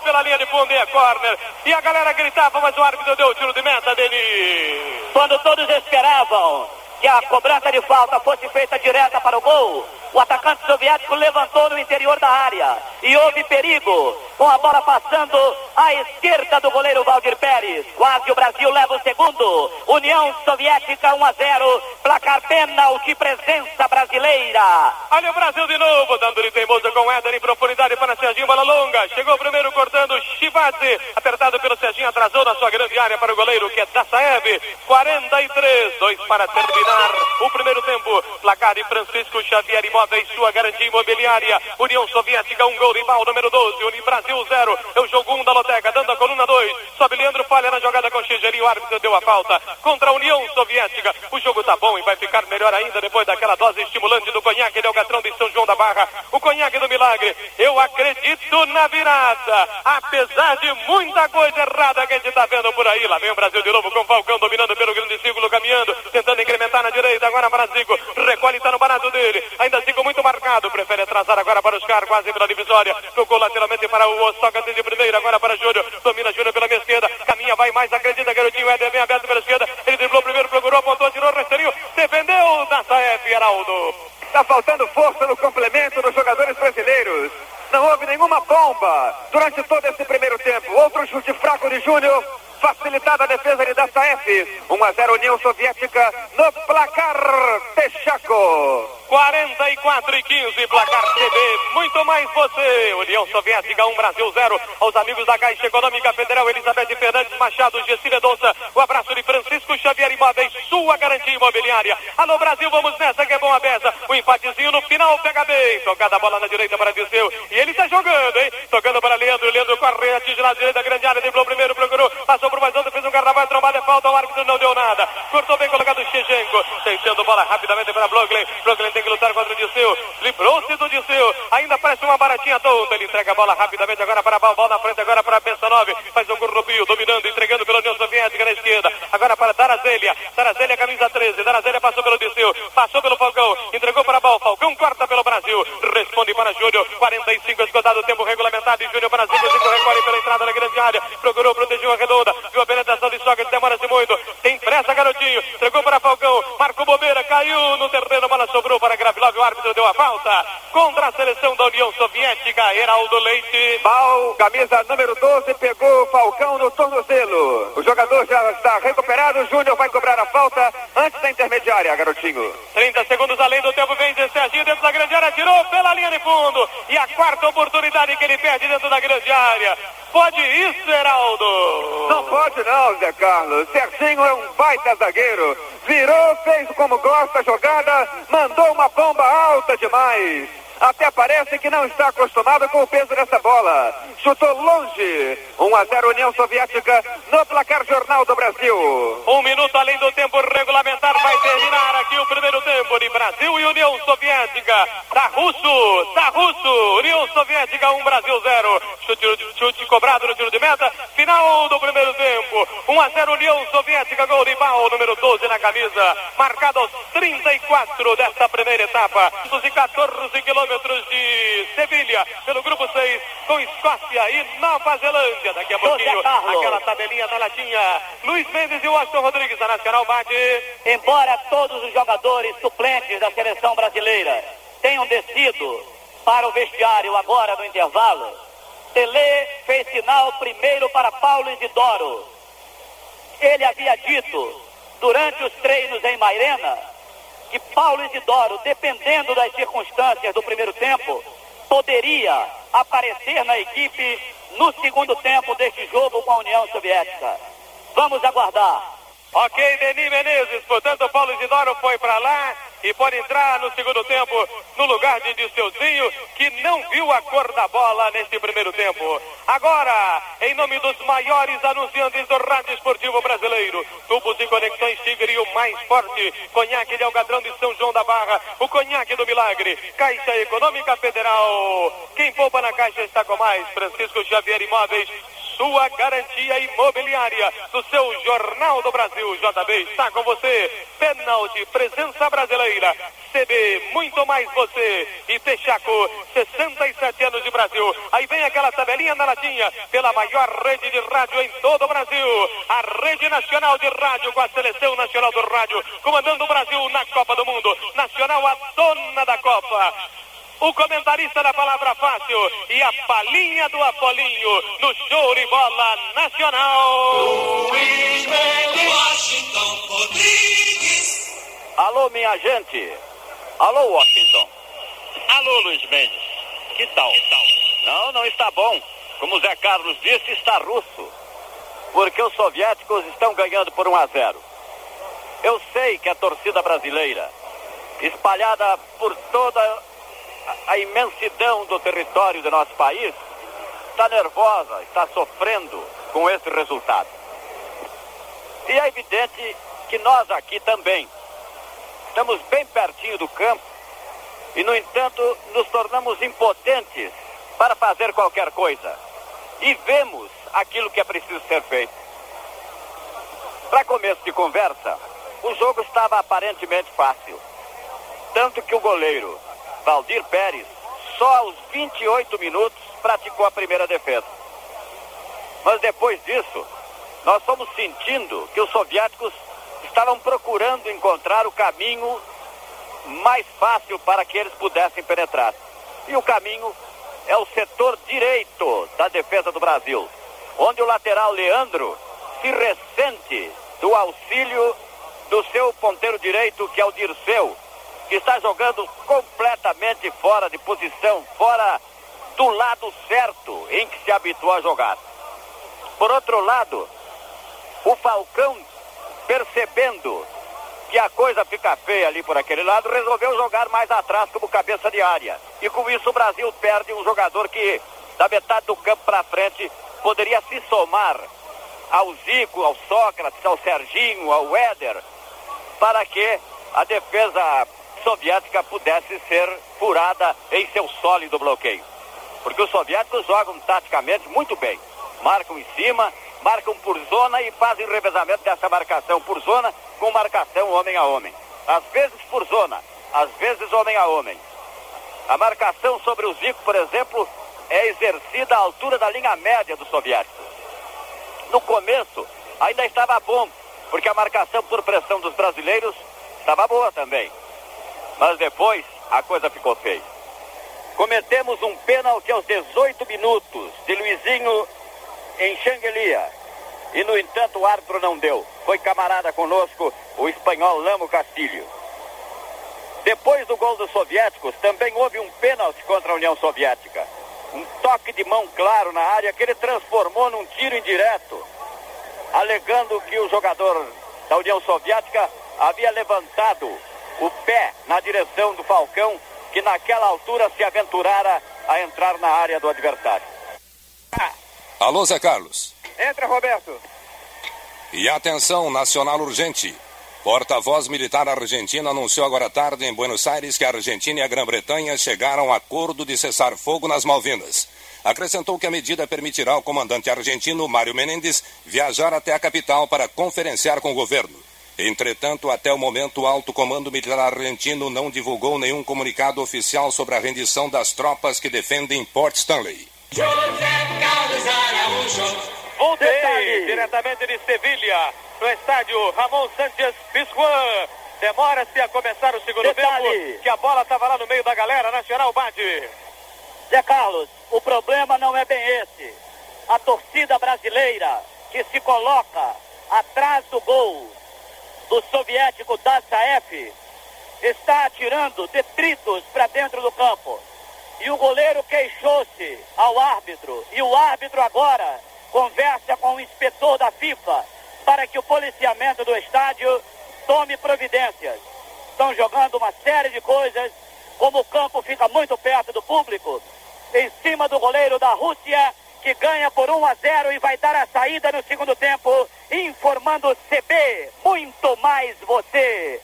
de e é corner. E a galera gritava, mas o árbitro deu o tiro de meta, Denis. Quando todos esperavam que a cobrança de falta fosse feita direta para o gol, o atacante soviético levantou no interior da área e houve perigo com a bola passando à esquerda do goleiro Valdir Pérez. Quase o Brasil leva o segundo. União Soviética 1 a 0. Placar pênalti, presença brasileira. Olha o Brasil de novo, dando-lhe teimoso com Éder em profundidade para Serginho, bola longa. Chegou primeiro cortando Chivate, apertado pelo Serginho, atrasou na sua grande área para o goleiro que é Dassaev. 43, 2 para terminar o primeiro tempo. Placar de Francisco Xavier Imóveis, sua garantia imobiliária. União Soviética, um gol rival, número 12. Uni Brasil 0. É o jogo 1 um da Loteca, dando a coluna 2. Sobe Leandro, falha na jogada Xigeri, o árbitro deu a falta contra a União Soviética. O jogo tá bom e vai ficar melhor ainda depois daquela dose estimulante do conhaque de Algatrão de São João da Barra. O conhaque do milagre. Eu acredito na virada. Apesar de muita coisa errada que a gente tá vendo por aí. Lá vem o Brasil de novo com o Falcão dominando pelo grande círculo, caminhando, tentando incrementar na direita. Agora para Zico. Recolhe, tá no barato dele. Ainda Zico muito marcado. Prefere atrasar agora para os caras, quase pela divisória. Tocou lateralmente para o Sócrates de primeira. Agora para Júnior. Domina Júnior pela minha esquerda. Caminha, vai mais, acredita, garotinho. Éder bem aberto pela esquerda. Ele driblou primeiro, procurou, apontou, tirou, rastreou. Defendeu Nassaef, Heraldo. Está faltando força no complemento dos jogadores brasileiros. Não houve nenhuma bomba durante todo esse primeiro tempo. Outro chute fraco de Júnior. Facilitada a defesa de Dassaef. 1 a 0 União Soviética no placar Texaco. 44 e 15, placar CB, muito mais você. União Soviética 1, Brasil 0. Aos amigos da Caixa Econômica Federal, Elizabeth Fernandes Machado, Gessília Donça. O abraço de Francisco Xavier Imóveis, sua garantia imobiliária. Alô Brasil, vamos nessa que é bom a beça. O empatezinho no final pega bem. Tocada a bola na direita para Viseu. E ele está jogando, hein? Tocando para Leandro. Leandro corre, atinge na direita, grande área, driblou primeiro, procurou, passou por mais outro, fez um carnaval, trombada, é falta, o árbitro não deu nada. Cortou bem colocado o Chechenko. Tentando bola rapidamente para Brooklyn. Brooklyn tem que lutar contra o Disseu. Livrou-se do Disseu. Ainda uma baratinha tonta. Ele entrega a bola rapidamente agora para bola na frente, agora para a Bessanov. Faz o Currupio, dominando, entregando pela União Soviética na esquerda. Agora para Darazélia. Darazélia, camisa 13. Darazélia passou pelo Disseu. Passou pelo Falcão. Entregou para bola. Falcão corta pelo Brasil. Responde para Júnior. 45 esgotado tempo regulamentado. E Júnior para Zico. Zico recolhe pela entrada da grande área. Procurou, protegeu a redonda. Viu a penetração de Sócrates. Pressa, garotinho. Entregou para Falcão. Marcou bobeira. Caiu no terreno. Bola sobrou para Gravilov. O árbitro deu a falta contra a seleção da União Soviética. Heraldo Leite. Bal, camisa número 12, pegou Falcão no tornozelo. O jogador já está recuperado. O Júnior vai cobrar a falta antes da intermediária, garotinho. 30 segundos além do tempo. Vem Serginho dentro da grande área. Tirou pela linha de fundo. E a quarta oportunidade que ele perde dentro da grande área. Pode isso, Heraldo? Não pode não, Zé Carlos. Serginho é um baita zagueiro. Virou, fez como gosta a jogada, mandou uma bomba alta demais. Até parece que não está acostumado com o peso dessa bola. Chutou longe. 1 a 0 União Soviética no placar Jornal do Brasil. Um minuto além do tempo regulamentar vai terminar aqui o primeiro tempo de Brasil. E União Soviética. Tá russo, tá russo. União Soviética 1, Brasil 0. Chute, chute cobrado no tiro de meta. Final do primeiro tempo. 1 a 0 União Soviética, gol de pau, número 12 na camisa. Marcado aos 34 desta primeira etapa. 214 quilômetros de Sevilha, pelo grupo 6, com Escócia e Nova Zelândia. Daqui a pouquinho, aquela tabelinha na latinha. Luiz Mendes e Washington Rodrigues, a Nacional bate. Embora todos os jogadores suplentes da seleção brasileira tenham descido para o vestiário agora no intervalo, Tele fez sinal primeiro para Paulo Isidoro. Ele havia dito durante os treinos em Mairena que Paulo Isidoro, dependendo das circunstâncias do primeiro tempo, poderia aparecer na equipe no segundo tempo deste jogo com a União Soviética. Vamos aguardar. Ok, Denis Menezes, portanto, Paulo Isidoro foi para lá e pode entrar no segundo tempo no lugar de Disseuzinho, que não viu a cor da bola neste primeiro tempo. Agora, em nome dos maiores anunciantes do rádio esportivo brasileiro, tubos e conexões Tigre, o mais forte, conhaque de Algadrão de São João da Barra, o conhaque do milagre, Caixa Econômica Federal. Quem poupa na Caixa está com mais, Francisco Xavier Imóveis, sua garantia imobiliária do seu Jornal do Brasil. JB está com você. Penalti, presença brasileira. CB, muito mais você. E Texaco, 67 anos de Brasil. Aí vem aquela tabelinha na latinha, pela maior rede de rádio em todo o Brasil. A Rede Nacional de Rádio com a Seleção Nacional do Rádio, comandando o Brasil na Copa do Mundo. Nacional, a dona da Copa o comentarista da palavra fácil e a palinha do Apolinho no show de bola nacional. Luiz Washington Rodrigues. Alô, minha gente. Alô, Washington. Alô, Luiz Mendes. Que tal? que tal? Não, não está bom. Como o Zé Carlos disse, está russo. Porque os soviéticos estão ganhando por 1 a 0. Eu sei que a torcida brasileira, espalhada por toda a imensidão do território do nosso país, está nervosa, está sofrendo com esse resultado. E é evidente que nós aqui também estamos bem pertinho do campo e, no entanto, nos tornamos impotentes para fazer qualquer coisa. E vemos aquilo que é preciso ser feito. Para começo de conversa, o jogo estava aparentemente fácil. Tanto que o goleiro Valdir Pérez, só aos 28 minutos, praticou a primeira defesa. Mas depois disso, nós fomos sentindo que os soviéticos estavam procurando encontrar o caminho mais fácil para que eles pudessem penetrar. E o caminho é o setor direito da defesa do Brasil, onde o lateral Leandro se ressente do auxílio do seu ponteiro direito, que é o Dirceu, está jogando completamente fora de posição, fora do lado certo em que se habituou a jogar. Por outro lado, o Falcão, percebendo que a coisa fica feia ali por aquele lado, resolveu jogar mais atrás como cabeça de área. E com isso o Brasil perde um jogador que, da metade do campo para frente, poderia se somar ao Zico, ao Sócrates, ao Serginho, ao Éder, para que a defesa soviética pudesse ser furada em seu sólido bloqueio. Porque os soviéticos jogam taticamente muito bem. Marcam em cima, marcam por zona e fazem revezamento dessa marcação por zona com marcação homem a homem. Às vezes por zona, às vezes homem a homem. A marcação sobre o Zico, por exemplo, é exercida à altura da linha média dos soviéticos. No começo, ainda estava bom, porque a marcação por pressão dos brasileiros estava boa também. Mas depois a coisa ficou feia. Cometemos um pênalti aos 18 minutos de Luizinho em Xanguelia. E no entanto o árbitro não deu. Foi camarada conosco o espanhol Lamo Castilho. Depois do gol dos soviéticos, também houve um pênalti contra a União Soviética. Um toque de mão claro na área que ele transformou num tiro indireto, alegando que o jogador da União Soviética havia levantado o pé na direção do Falcão, que naquela altura se aventurara a entrar na área do adversário. Alô, Zé Carlos. Entra, Roberto. E atenção, nacional urgente. Porta-voz militar argentino anunciou agora à tarde em Buenos Aires que a Argentina e a Grã-Bretanha chegaram a acordo de cessar fogo nas Malvinas. Acrescentou que a medida permitirá ao comandante argentino Mário Menendez viajar até a capital para conferenciar com o governo. Entretanto, até o momento, o alto comando militar argentino não divulgou nenhum comunicado oficial sobre a rendição das tropas que defendem Port Stanley. Voltei diretamente de Sevilha, no estádio Ramon Sánchez Pizjuán. Demora-se a começar o segundo Detalhe. tempo, que a bola estava lá no meio da galera, Nacional bate. Zé Carlos, o problema não é bem esse. A torcida brasileira que se coloca atrás do gol do soviético Dassaev está atirando detritos para dentro do campo. E o goleiro queixou-se ao árbitro. E o árbitro agora conversa com o inspetor da FIFA para que o policiamento do estádio tome providências. Estão jogando uma série de coisas, como o campo fica muito perto do público, em cima do goleiro da Rússia, que ganha por 1 a 0 e vai dar a saída no segundo tempo, informando CB, muito mais você.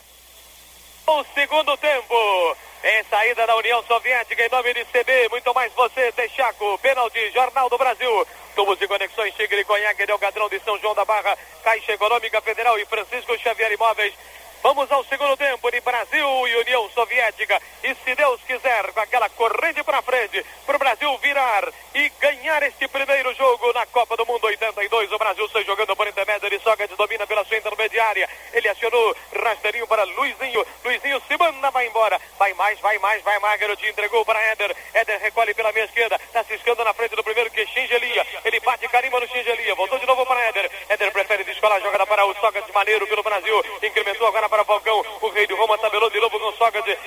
O segundo tempo. Em saída da União Soviética, em nome de CB, muito mais você, Texaco, pênalti, Jornal do Brasil. Tubos e conexões Tigre, Conhaque, Delgadrão de São João da Barra, Caixa Econômica Federal e Francisco Xavier Imóveis. Vamos ao segundo tempo de Brasil e União Soviética. E se Deus quiser, com aquela corrente para frente, para o Brasil virar e ganhar este primeiro jogo na Copa do Mundo 82. O Brasil sai jogando por intermédio de Sócrates, domina pela sua intermediária. Ele acionou rasteirinho para Luizinho. Luizinho se manda, vai embora. Vai mais, vai mais, vai mais. Garotinho entregou para Éder. Éder recolhe pela meia esquerda. Está ciscando na frente do primeiro que é Xingelia. Ele bate carimba no Xingelia. Voltou de novo para Éder. Éder prefere descolar a jogada para o Sócrates Maneiro pelo Brasil. Incrementou agora para Falcão. O rei de Roma tabelou de novo com o Sócrates.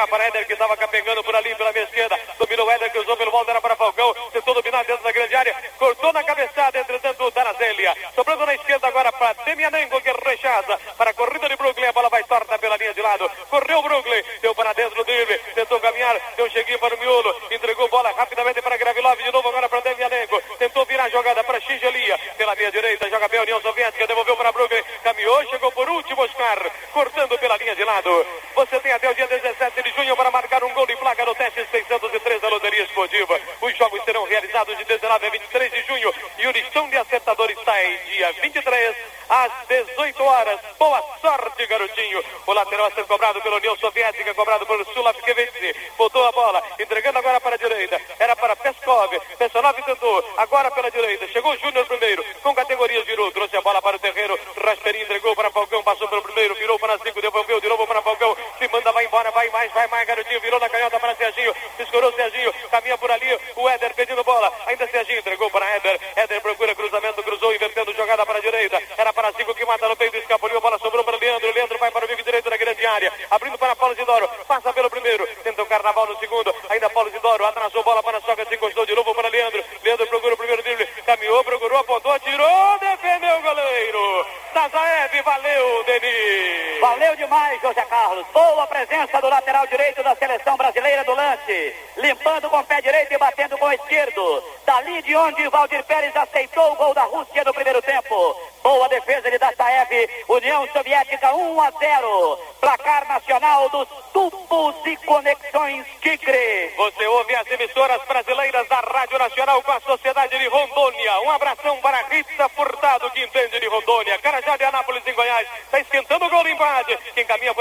Ele vai virar para Éder que estava capengando por ali pela meia esquerda. Dominou Éder que usou pelo volta era para Falcão. Tentou dominar dentro da grande área. Cortou na cabeçada, entretanto, o Tarazélia. Sobrando na esquerda agora para Demianenko que rechaça. Para a corrida de Brooklyn. A bola vai torta pela linha de lado. Correu o Brooklyn. Deu para dentro do drible. Tentou caminhar. Deu um cheguinho para o miolo. Entregou bola rapidamente para Gravilov. De novo agora para Demianenko. Tentou virar a jogada para Xingelia. Pela linha direita. Joga bem a União Soviética. Devolveu para Brooklyn. Caminhou. Chegou por último Oscar. Cortando pela linha de lado. Você tem até o dia 17 de junho para marcar um gol de placa no teste 603 da Loteria Esportiva. Os jogos serão realizados de 19 a 23 de junho. E o listão de acertadores sai dia 23 às 18 horas. Boa sorte, garotinho. O lateral a ser cobrado pela União Soviética, cobrado por Sulafkevich. Botou a bola, entregando agora para a direita. Era para Peskov. Pessanov tentou, agora pela direita. Chegou o Júnior primeiro, com categorias virou. Trouxe a bola para o terreno. Rasperi entregou para Falcão, passou pelo primeiro, virou para cinco, devolveu de novo para Falcão. Se manda, vai embora, vai mais, vai mais, garotinho. Virou na canhota para Serginho. Escorou Serginho, caminha por ali. O Éder pedindo bola. Ainda Serginho entregou para Éder. Éder procura cruzamento, cruzou, invertendo jogada para a direita. Era para cinco que mata no peito, escapuliu. A bola sobrou para Leandro. Leandro vai para o bico direito da grande área. Abrindo para Paulo Zidoro. Passa pelo primeiro. Tenta o Carnaval no segundo. Ainda Paulo Zidoro. Atrasou bola para Sócrates. Encostou de novo para Leandro. Leandro procura o primeiro drible. Caminhou, procurou, apontou, atirou. Defendeu o goleiro. Tazaev, valeu, Denis. Valeu demais, José Carlos. Boa presença do lateral direito da seleção brasileira do lance. Limpando com o pé direito e batendo com o esquerdo. Dali de onde Valdir Pérez aceitou o gol da Rússia no primeiro tempo. Boa defesa de Dassaev. União Soviética 1 a 0. Placar nacional dos tubos e conexões Tigre. Você ouve as emissoras brasileiras da Rádio Nacional com a Sociedade de Rondônia. Um abração para Rita Furtado, que entende de Rondônia. Carajá de Anápolis, em Goiás. Está esquentando o gol de empate. Quem caminha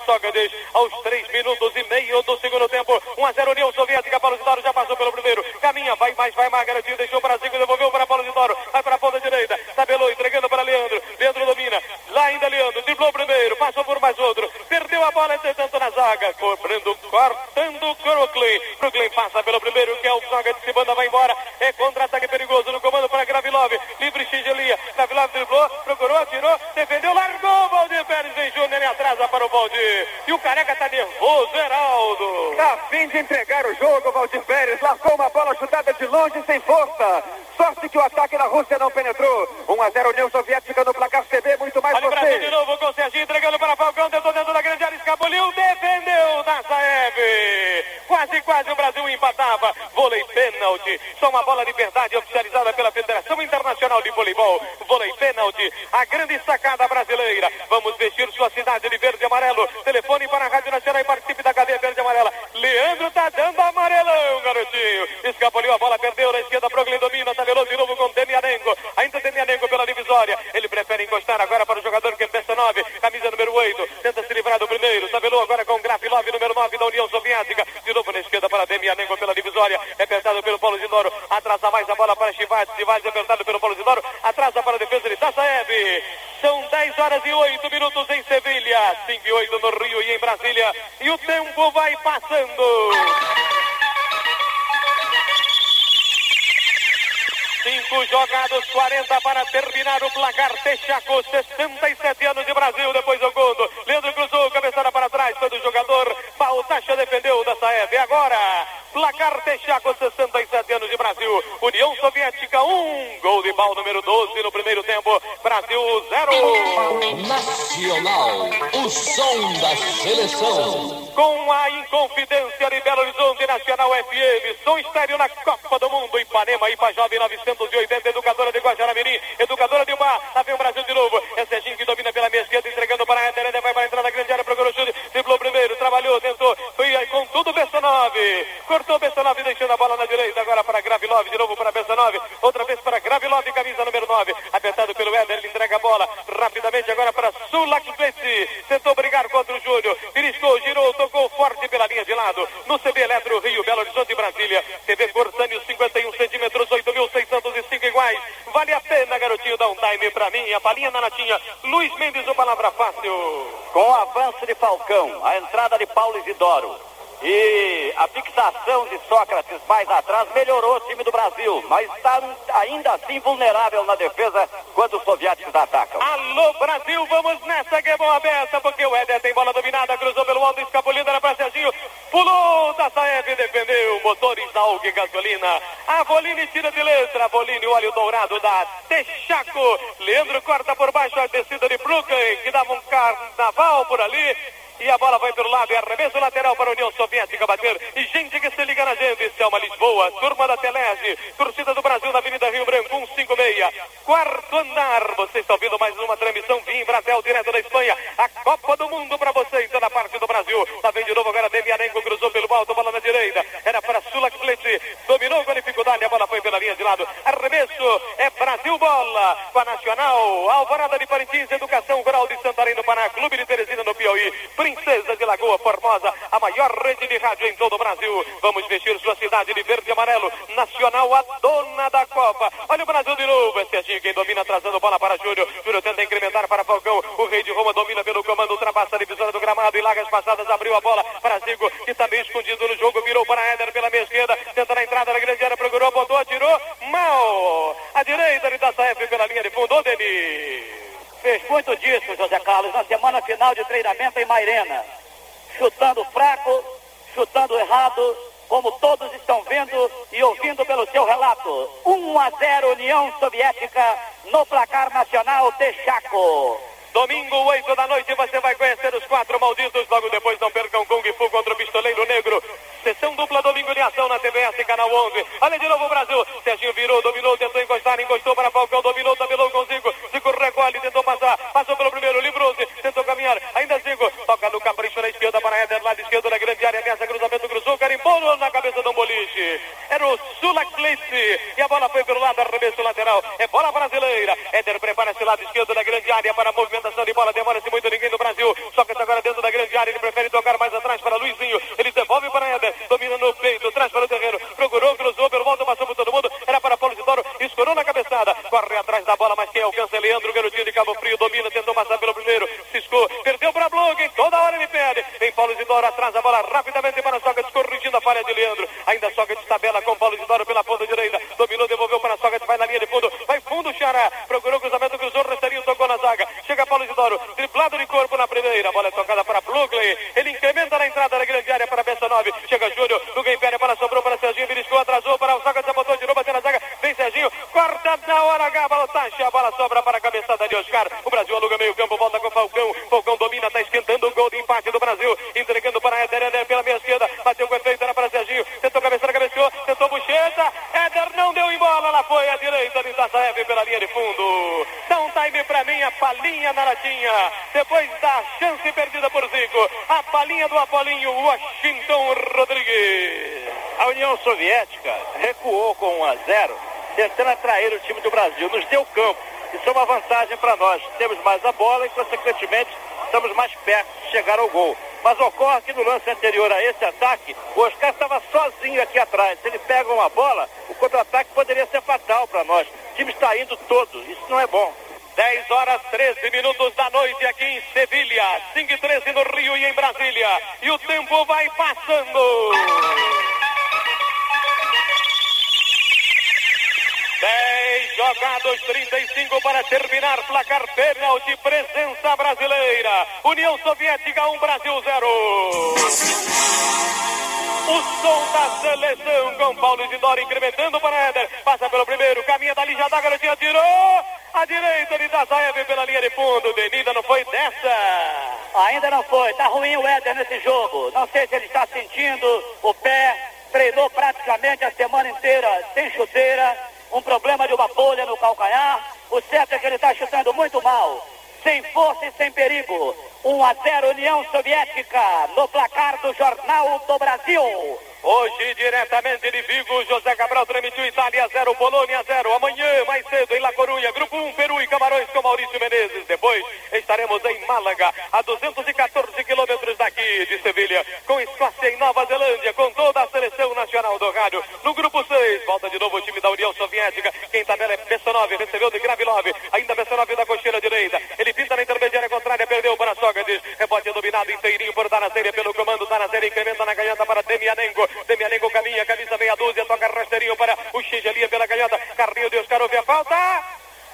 Sócrates aos 3 minutos e meio do segundo tempo. 1 a 0 União Soviética para o Zidoro, já passou pelo primeiro. Caminha, vai mais, vai mais, garantiu, deixou para Zico, devolveu para Paulo Zidoro, vai para a ponta direita, tabelou, entregando para Leandro. Leandro domina, lá ainda Leandro, driblou primeiro, passou por mais outro, perdeu a bola, entretanto na zaga, cobrando, cortando o Brooklyn. Brooklyn passa pelo primeiro, que é o Sócrates, se banda, vai embora, siempre dos 40 para terminar o placar. Texaco, 67 anos de Brasil, depois do Gundo. Leandro cruzou, cabeçada para trás, todo jogador. Baltacha defendeu da Saeb. E agora, placar Texaco, 67 anos de Brasil. União Soviética, 1. Um. Gol de bal número 12 no primeiro tempo. Brasil, 0. Nacional, o som da seleção. Com a Inconfidência de Belo Horizonte Nacional FM, som estéreo na Copa do Mundo, Ipanema, Ipajó, 920. palinha na latinha. Luiz Mendes, o palavra fácil. Com o avanço de Falcão, a entrada de Paulo Isidoro. E a fixação de Sócrates mais atrás melhorou o time do Brasil, mas está ainda assim vulnerável na defesa quando os soviéticos atacam. Alô, Brasil, vamos nessa que é bom aberta, porque o Éder tem bola dominada, cruzou pelo alto, escapulida, era para Serginho, pulou, Tassaev defendeu, motores na UG, gasolina, a Volini tira de letra, a Bolini, óleo dourado da Texaco, Leandro corta por baixo a descida de Brooklyn, que dava um carnaval por ali. E a bola vai pelo lado e arremesso lateral para a União Soviética bater. E gente que se liga na gente, Selma Lisboa, turma da Telese, torcida do Brasil na Avenida Rio Branco, 156. Quarto andar, você está ouvindo mais Mairena, chutando fraco, chutando errado, como todos estão vendo e ouvindo pelo seu relato. 1 a 0 União Soviética no placar nacional. 0, tentando atrair o time do Brasil. Nos deu campo. Isso é uma vantagem para nós. Temos mais a bola e, consequentemente, estamos mais perto de chegar ao gol. Mas ocorre que no lance anterior a esse ataque, o Oscar estava sozinho aqui atrás. Se ele pega uma bola, o contra-ataque poderia ser fatal para nós. O time está indo todo. Isso não é bom. 10 horas 13 minutos da noite aqui em Sevilha, 5 e 13 no Rio e em Brasília. E o tempo vai passando. Jogados, 35 para terminar. Placar pênalti, presença brasileira. União Soviética 1, Brasil 0. O som da seleção com Paulo Isidoro incrementando para Éder. Passa pelo primeiro, caminha dali, já dá garotinha, tirou. A direita de Dazaev pela linha de fundo. Denida não foi dessa. Ainda não foi. Tá ruim o Éder nesse jogo. Não sei se ele está sentindo o pé. Treinou praticamente a semana inteira sem chuteira. Um problema de uma bolha no calcanhar. O certo é que ele está chutando muito mal. Sem força e sem perigo. 1 a 0 União Soviética no placar do Jornal do Brasil. Hoje, diretamente de Vigo, José Cabral transmitiu Itália 0, Polônia 0. Amanhã, mais cedo, em La Corunha, Grupo 1, Peru e Camarões com Maurício Menezes. Depois, estaremos em Málaga, a 214 quilômetros daqui de Sevilha, com Escócia e Nova Zelândia, com toda a seleção nacional do rádio. No Grupo 6, volta de novo o time da União Soviética. Quem tabela é Bessanov, recebeu de Gravilov, ainda Bessanov da cocheira direita. Ele pinta na intermediária contrária, perdeu para Sócrates. Rebote dominado inteirinho por Danazéria pelo comando. Danazéria incrementa na canhota para Demianenko. Demianenko caminha, camisa meia dúzia, toca rasteirinho para o Xingelia pela canhota. Carrinho de Oscar ouve a falta.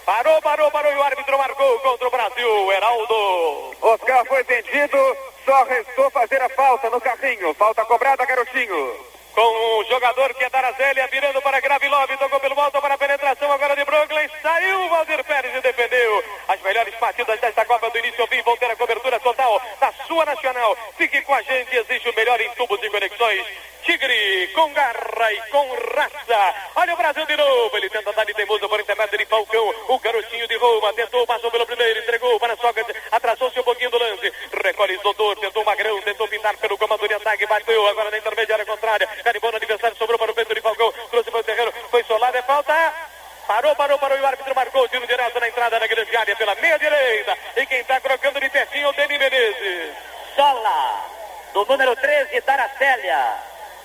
Parou, parou, parou e o árbitro marcou contra o Brasil, Heraldo. Oscar foi vendido, só restou fazer a falta no carrinho. Falta cobrada, garotinho com o jogador que é Darazélia, virando para Gravilov, tocou pelo alto para a penetração agora de Brooklyn, saiu Valdir Pérez e defendeu. As melhores partidas desta Copa do início ao fim vão ter a cobertura total da sua nacional. Fique com a gente, existe o melhor em tubos e conexões. Tigre, com garra e com raça. Olha o Brasil de novo. Ele tenta dar de teimoso por intermédio de Falcão. O garotinho de Roma tentou, passou pelo primeiro, entregou para Sócrates. Atrasou-se um pouquinho do lance. Recolhe Isidoro, tentou Magrão, tentou pintar pelo comando de ataque. Bateu agora na intermediária contrária. Carimbou no adversário, sobrou para o peito de Falcão. Trouxe para o terreno, foi solado, é falta. Parou, parou, parou e o árbitro marcou. Tiro direto na entrada da grande área pela meia direita. E quem está crocando de pertinho é o Deni Menezes. Sola, do número 13, Daracélia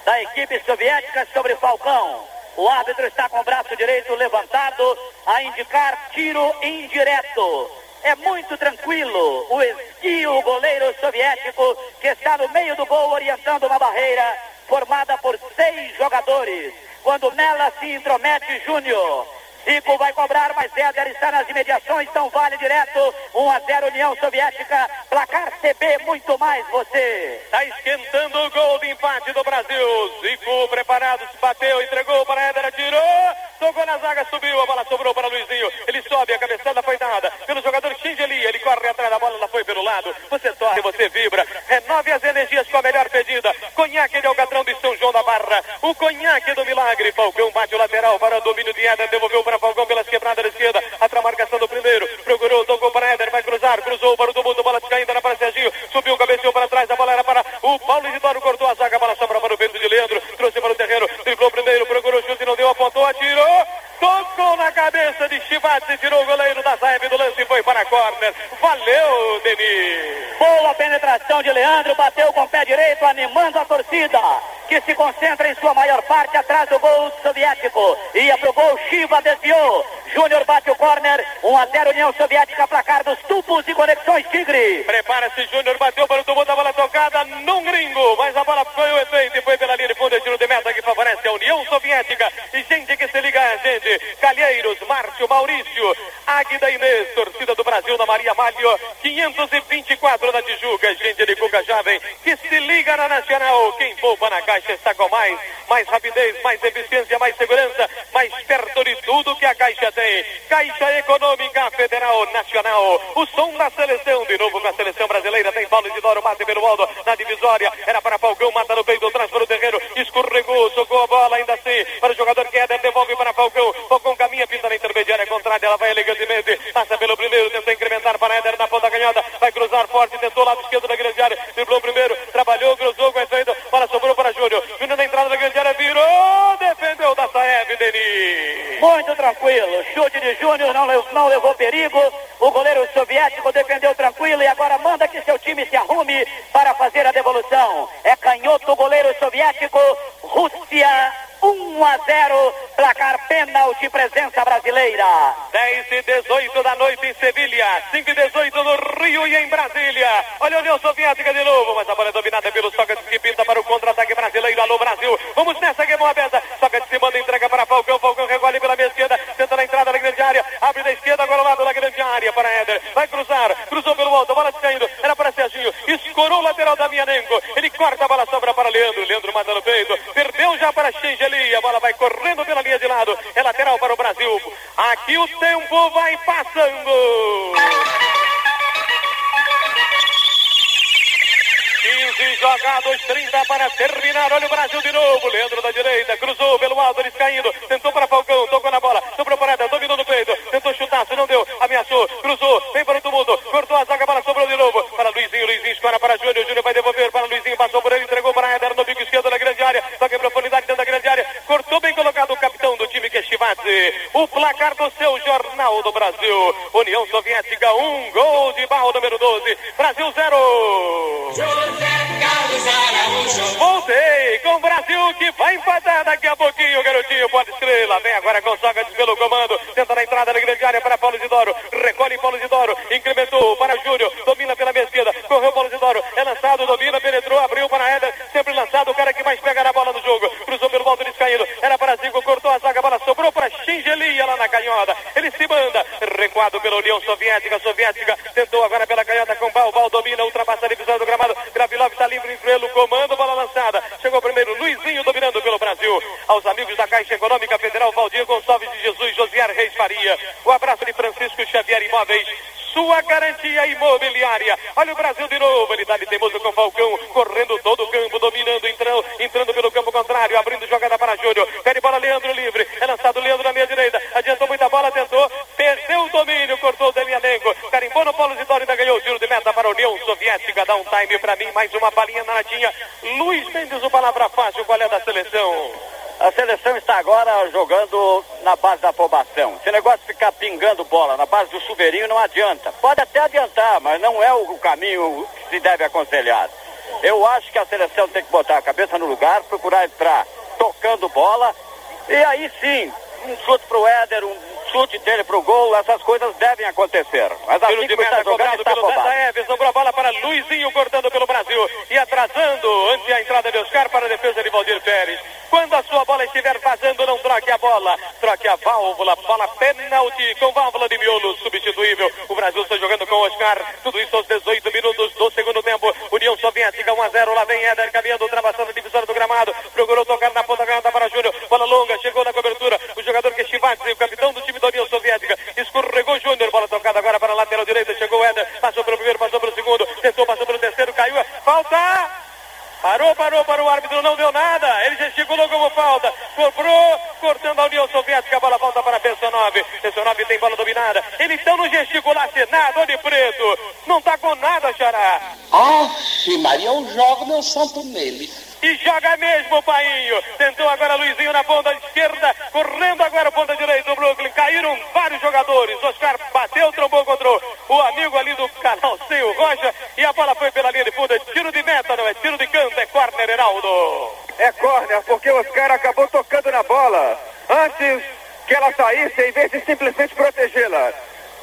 da equipe soviética sobre Falcão. O árbitro está com o braço direito levantado a indicar tiro indireto. É muito tranquilo o esguio goleiro soviético que está no meio do gol orientando uma barreira formada por seis jogadores. Quando nela se intromete Júnior. Zico vai cobrar, mas Éder está nas imediações, então vale direto. 1 a 0 União Soviética, placar CB, muito mais você. Está esquentando o gol de empate do Brasil. Zico preparado, se bateu, entregou para Éder, atirou. Tocou na zaga, subiu, a bola sobrou para Luizinho. Ele sobe, a cabeçada foi dada pelo jogador Xingeli. Ele corre atrás da bola, ela foi pelo lado. Você torce, você vibra. Renove as energias com a melhor pedida. Conhaque de Alcatrão de São João da Barra. O conhaque do milagre. Falcão bate o lateral para o domínio de Éder. Devolveu para Falcão pelas quebradas da esquerda. Atrás marcação do primeiro. Procurou, tocou para Éder. Vai cruzar, cruzou para o tumulto. Bola caindo na para Serginho. Subiu, cabeceou para trás. A bola era para o Paulo Isidoro. Cortou a zaga. A bola sobra para o vento de Leandro. Trouxe para o terreno. Driblou primeiro. Procurou chute. Não deu. Apontou. Atirou. Tocou na cabeça de Chivatsi, tirou o goleiro da Zaeb do lance e foi para a corner. Valeu, Denis. Boa penetração de Leandro, bateu com o pé direito, animando a torcida, que se concentra em sua maior parte atrás do gol soviético. Ia pro gol, Chiva desviou. Júnior bate o corner, 1 a 0 União Soviética, placar dos tubos e conexões Tigre. Prepara-se, Júnior bateu para o tubo da bola tocada num gringo, mas a bola foi o efeito e foi pela linha de fundo, tiro de meta que favorece a União Soviética. E gente que se liga a gente, Calheiros, Márcio, Maurício, Maurício, Águida Inês, torcida do Brasil na Maria Malho, 524 na Tijuca, gente de Cuca Jovem, que se liga na Nacional. Quem poupa na caixa está com mais, mais rapidez, mais eficiência, mais segurança, mais perto de tudo que a caixa tem. Caixa Econômica Federal Nacional, o som da seleção, de novo com a seleção brasileira, tem Paulo Isidoro, mate pelo alto, na divisória, era para Falcão, mata no peito, traz para o terreno, escorregou, socou a bola, ainda assim, para o jogador Guedes, devolve para Falcão, Falcão caminha, pinta na intermediária contrária, ela vai elegantemente, passa pelo primeiro, tenta incrementar para Éder na ponta canhota, vai cruzar forte, tentou lado esquerdo da grande área, driblou primeiro, trabalhou, cruzou com a saída, bola sobrou para Júnior, Júnior na entrada da grande área, virou, defendeu da Saeb, Denis. Muito tranquilo. Chute de Júnior, não, não levou perigo. O goleiro soviético defendeu tranquilo e agora manda que seu time se arrume para fazer a devolução. É canhoto o goleiro soviético. Rússia 1 a 0. Placar pênalti, presença brasileira. 10 e 18 da noite em Sevilha, 5 e 18 no Rio e em Brasília. Olha a União Soviética de novo, mas a bola é dominada pelo Sócrates que pinta para o contra-ataque brasileiro. Alô Brasil, vamos nessa que é boa aberta. Sócrates se manda, entrega para Falcão, Falcão recolhe pela minha esquerda, tenta na entrada da grande área, abre da esquerda, agora ao lado da grande área para Éder. Vai cruzar, cruzou pelo alto, a bola caindo, era para Serginho, escorou o lateral da Mianenko. Ele corta a bola, sobra para Leandro, Leandro manda no peito, perdeu já para Xengeli, a bola vai correndo pela linha de lado, é lateral para o Brasil. Aqui o tempo vai passando. 15 jogados, 30 para terminar. Olha o Brasil de novo. Leandro da direita, cruzou pelo alto, eles caindo. Tentou para Falcão, tocou na bola, sobrou para Eda, dominou no peito. Tentou chutar, se não deu, ameaçou, cruzou, vem para o tumulto, cortou a zaga, a bola sobrou de novo. Para Luizinho, Luizinho escora para Júnior. Júnior vai devolver para Luizinho, passou por ele, entregou para Eder no bico esquerdo da grande área. Toca em profundidade dentro da grande área. Cortou bem colocado o capitão do time que é Chivatzi. O placar do seu Jornal do Brasil. União Soviética, um gol de barro número 12. Brasil 0. Voltei com o Brasil que vai empatar daqui a pouquinho, garotinho. Pode estrela. Vem agora com Sócrates pelo comando. Tenta na entrada da grande área para Paulo Isidoro. Recolhe Paulo Isidoro. Incrementou para Júnior. Domina pela minha esquerda. Correu Paulo Isidoro. É lançado, domina, penetrou, abriu para Éder. Sempre lançado. O cara que mais pega na bola no jogo. Cruzou pelo alto descaindo. Era para Zico. Cortou a zaga. A bola sobrou para Xingelia lá na canhota. Ele se manda. Recuado pela União Soviética. Soviética tentou agora pela canhota com Bal. Bal domina. Ultrapassa a divisão do gramado. Gravilov está livre pelo comando. Bola lançada. Chegou primeiro Luizinho dominando pelo Brasil. Aos amigos da Caixa Econômica Federal, Valdir Gonçalves de Jesus, Josier Reis Faria. O abraço de Francisco Xavier Imóveis. Sua garantia imobiliária. Olha o Brasil de novo. Ele dá de teimoso com o Falcão. Correndo todo o campo, dominando, entrando, entrando pelo campo contrário. Abrindo jogada para Júnior. Pede bola Leandro livre. É lançado Leandro na meia direita. Adiantou muita bola, tentou. Perdeu o domínio, cortou o Delianenko. Carimbou no Paulo Zidoro ainda ganhou o tiro de meta para a União Soviética. Dá um time para mim. Mais uma balinha na latinha. Luiz Mendes, o palavra fácil. Qual é da seleção? A seleção está agora jogando na base da afobação. Esse negócio de ficar pingando bola na base do chuveirinho não adianta. Pode até adiantar, mas não é o caminho que se deve aconselhar. Eu acho que a seleção tem que botar a cabeça no lugar, procurar entrar tocando bola. E aí sim, um chute pro Éder, um chute dele pro gol, essas coisas devem acontecer. Mas assim Tiro de que está meta jogando, cobrado está pelo afobado. Zé Eves, sobrou a bola para Luizinho cortando pelo Brasil e atrasando antes a entrada de Oscar para a defesa de Valdir Pérez. Quando a sua bola estiver vazando, não troque a bola, troque a válvula, bola pênalti com válvula de miolo substituível. O Brasil está jogando com Oscar, tudo isso aos 18 minutos do segundo tempo. União Soviética 1 a 0, lá vem Éder caminhando, ultrapassando a divisória do gramado, procurou tocar na ponta canhota para Júnior, bola longa, chegou na cobertura, o jogador que é Chivatzi, o capitão do time da União Soviética, escorregou Júnior, bola tocada agora para a lateral direita, chegou Éder, passou pelo primeiro, passou pelo segundo, tentou, passou pelo terceiro, caiu, falta! Parou, o árbitro não deu nada. Ele gesticulou como falta. Cobrou, cortando a União Soviética. A bola volta para Pessanov. Pessanov tem bola dominada. Ele então não gesticulasse nada, olha de preto. Não tá com nada, Xará. Aff, Maria, eu jogo meu santo nele. E joga mesmo, Painho. Tentou agora Luizinho na ponta esquerda. Correndo agora a ponta direita do Brooklyn. Caíram vários jogadores. Oscar bateu, trombou contra o amigo ali do canal Sem o Rocha. E a bola foi pela linha de fundo. É tiro de meta, não é tiro de canto. É corner, Heraldo. É corner, porque o Oscar acabou tocando na bola. Antes que ela saísse, em vez de simplesmente protegê-la.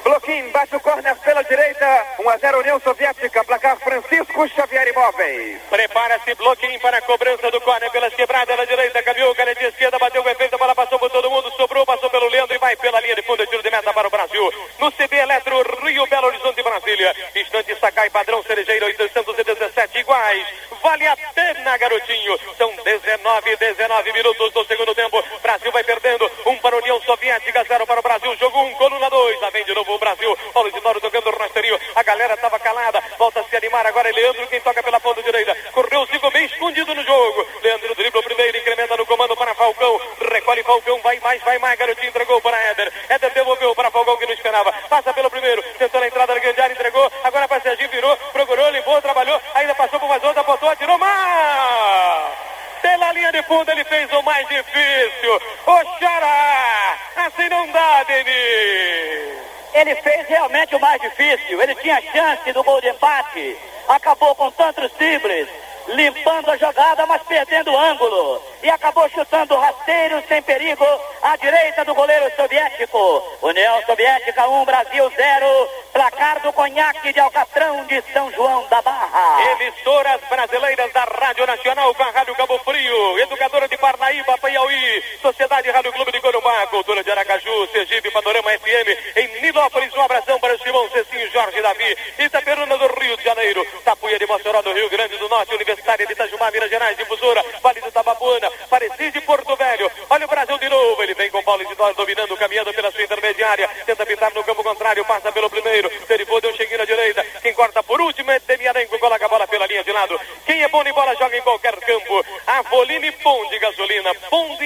Bloquinho, bate o corner pela direita. 1 a 0 União Soviética. Placar Francisco Xavier Imóveis. Prepara-se bloquinho para a cobrança do corner pelas quebradas na direita. Caminhou, caneta esquerda, bateu com efeito, a bola passou por todo mundo, sobrou, passou pelo Leandro e vai pela linha de fundo, tiro de meta para o Brasil. No CB Eletro, Rio Belo Horizonte, Brasília. Instante Sakai, padrão Cerejeira, 817 iguais. Vale a pena, garotinho. São 19, 19 minutos do segundo tempo. Brasil vai perdendo. Um para a União Soviética, zero para o Brasil. Jogo um, coluna dois. Lá vem de novo o Brasil. Paulo Isidoro tocando o rasteirinho. A galera estava calada. Volta a se animar agora. É Leandro quem toca pela ponta direita. Correu, ficou bem escondido no jogo. Leandro dribla o primeiro, incrementa no comando para Falcão. Recolhe Falcão, vai mais, vai mais. Garotinho entregou para Éder. Éder devolveu para Falcão que não esperava. Passa pelo primeiro, tentou na entrada da grande área, entregou. Agora para Serginho, virou, procurou, limpou, trabalhou. Ainda passou por mais outra, botou, atirou mais. Pela linha de fundo ele fez o mais difícil. O Xará. Assim não dá, Denis. Ele fez realmente o mais difícil. Ele tinha chance do gol de empate. Acabou com tantos simples. Limpando a jogada, mas perdendo o ângulo. E acabou chutando rasteiro sem perigo à direita do goleiro soviético. União Soviética 1, Brasil 0. Placar do conhaque de Alcatrão de São João da Barra. Emissoras brasileiras da Rádio Nacional com a Rádio Cabo Frio, Educadora de Parnaíba, Piauí, Sociedade Rádio Clube de Corumbá, Cultura de Aracaju, Sergipe, Panorama FM, em Nilópolis, um abração para o Simão Cecinho, Jorge Davi, Itaperuna do Rio de Janeiro, Tapuia de Mossoró do Rio Grande do Norte, Universitária de Itajumá, Minas Gerais, Difusora, Vale do Tabapuana, Parecido de Porto Velho, olha o Brasil de novo, ele vem com Paulo Isidoro dominando, caminhando pela sua intermediária, tenta pintar no campo contrário, passa pelo primeiro, derivou, deu um cheguinho na direita, quem corta por último é Demiarenko, coloca a bola pela linha de lado, quem é bom de bola joga em qualquer campo, Avoline Pão de gasolina, Pão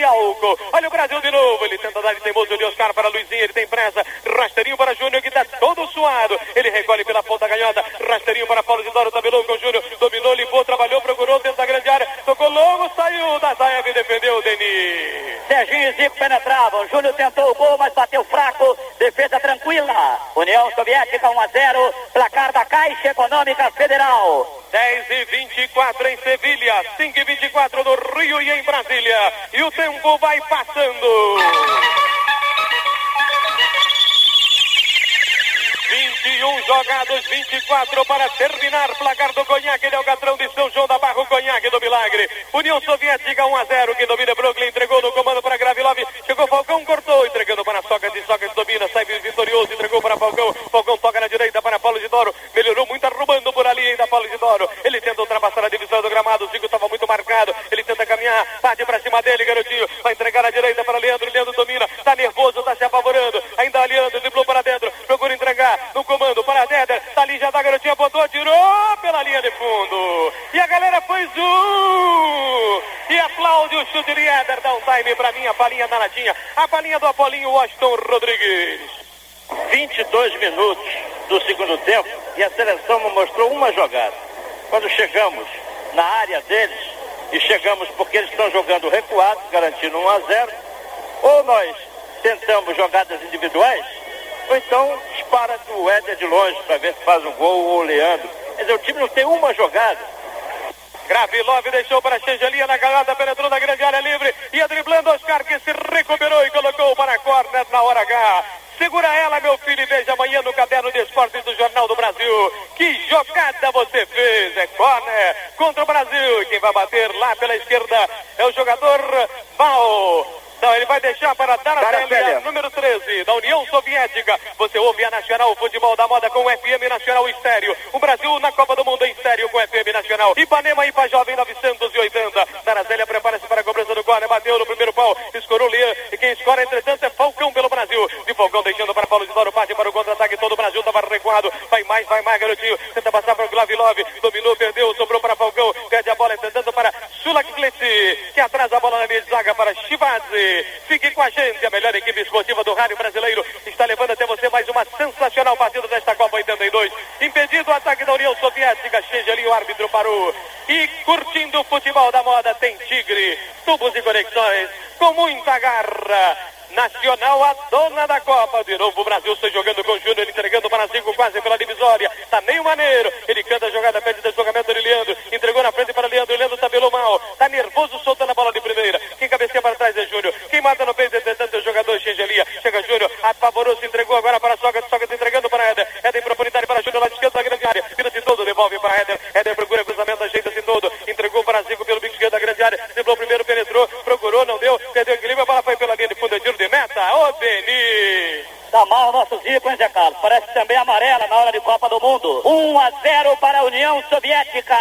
de olha o Brasil de novo, ele tenta dar de teimoso de Oscar para Luizinho, ele tem pressa, rasteirinho para Júnior que está todo suado, ele recolhe pela ponta canhota, rasteirinho para Paulo Isidoro, tabelou com o Júnior, dominou, limpou, trabalhou, procurou dentro da grande área, tocou logo, saiu da Zaev e defendeu o Denis. Serginho e Zico penetravam. Júnior tentou o gol, mas bateu fraco. Defesa tranquila. União Soviética 1 a 0. Placar da Caixa Econômica Federal. 10 e 24 em Sevilha, 5 21 jogados, 24 para terminar. Placar do Conhaque de Alcatrão de São João da Barra, o Conhaque do Milagre. União Soviética 1 a 0, que domina Brooklyn, entregou no comando para Gravilov. Chegou Falcão, cortou, entregando para Sócrates. Sócrates domina, sai vitorioso, entregou para Falcão. Falcão toca na direita para Paulo Isidoro. Melhorou muito, arrumando por ali ainda Paulo Isidoro. Ele tenta ultrapassar a divisão do gramado. O Zico estava muito marcado. Ele tenta caminhar, parte para cima dele, garotinho. Vai entregar na direita para Leandro. Leandro domina, tá nervoso, tá se apavorando. Ainda Leandro, driblou para dentro, procura entregar no comando para Déder. Tá ali já da garotinha, botou, tirou pela linha de fundo. E a galera foi zoom. E aplaude o chute de Time para mim, a palinha da latinha. A palinha do Apolinho Washington Rodrigues. 22 minutos do segundo tempo e a seleção não mostrou uma jogada. Quando chegamos na área deles, e chegamos porque eles estão jogando recuado, garantindo 1 a 0, ou nós tentamos jogadas individuais, ou então dispara o Éder de longe para ver se faz um gol ou o Leandro. Quer dizer, o time não tem uma jogada. Gravilov deixou para Xangelia na galada, penetrou na grande área recuperou e colocou para a corner na hora H. Segura ela, meu filho, e veja amanhã no caderno de esportes do Jornal do Brasil. Que jogada você fez! É corner contra o Brasil. E quem vai bater lá pela esquerda é o jogador Val. Não, ele vai deixar para Daracélia, número 13, da União Soviética. Você ouve a Nacional Futebol da Moda com o FM Nacional Estéreo. O Brasil na Copa do Mundo em estéreo com o FM Nacional. Ipanema e Jovem 980. Daracélia prepara-se para a cobrança do corner. Bateu no primeiro pau, escorou o Lian. E quem escora, entretanto, é Falcão pelo Brasil. De Falcão deixando para Paulo Isidoro. Parte para o contra-ataque. Todo o Brasil estava recuado. Vai mais, vai mais, garotinho. Tenta passar para o Glavilov. Dominou, perdeu, sobrou para Falcão. Perde a bola, entretanto, para Sulaklet. Que atrasa a bola na linha de zaga para Chivadze. Fique com a gente, a melhor equipe esportiva do rádio brasileiro está levando até você mais uma sensacional partida desta Copa 82. Impedido o ataque da União Soviética, chega ali o árbitro parou. E curtindo o futebol da moda tem Tigre, tubos e conexões com muita garra. Nacional, a dona da Copa. De novo o Brasil está jogando com o Júnior, entregando para cinco quase pela divisória. Tá meio maneiro. Ele canta a jogada, pede deslocamento de Leandro. Entregou na frente para Leandro. Leandro tabelou mal. Tá nervoso, soltando a bola de primeira. Quem cabeceia para trás é Júnior. Quem mata no peito, entretanto, é o jogador Xengelia. Chega Júnior, apavorou, se entregou agora para Sócrates. Sócrates entregando para Éder. Éder profundidade para Júnior, lá de esquerda da grande área. Vira-se todo, devolve para Éder. Éder procura cruzamento, ajeita-se todo. Entregou para Zico pelo bico esquerdo da grande área. Driblou primeiro, penetrou, procurou, não deu. Perdeu equilíbrio, a bola foi pela linha de fundo, é tiro de meta. Ô, Beni! mal nosso Zico, hein, Zé Carlos? Parece também amarela na hora de Copa do Mundo. 1 a 0 para a União Soviética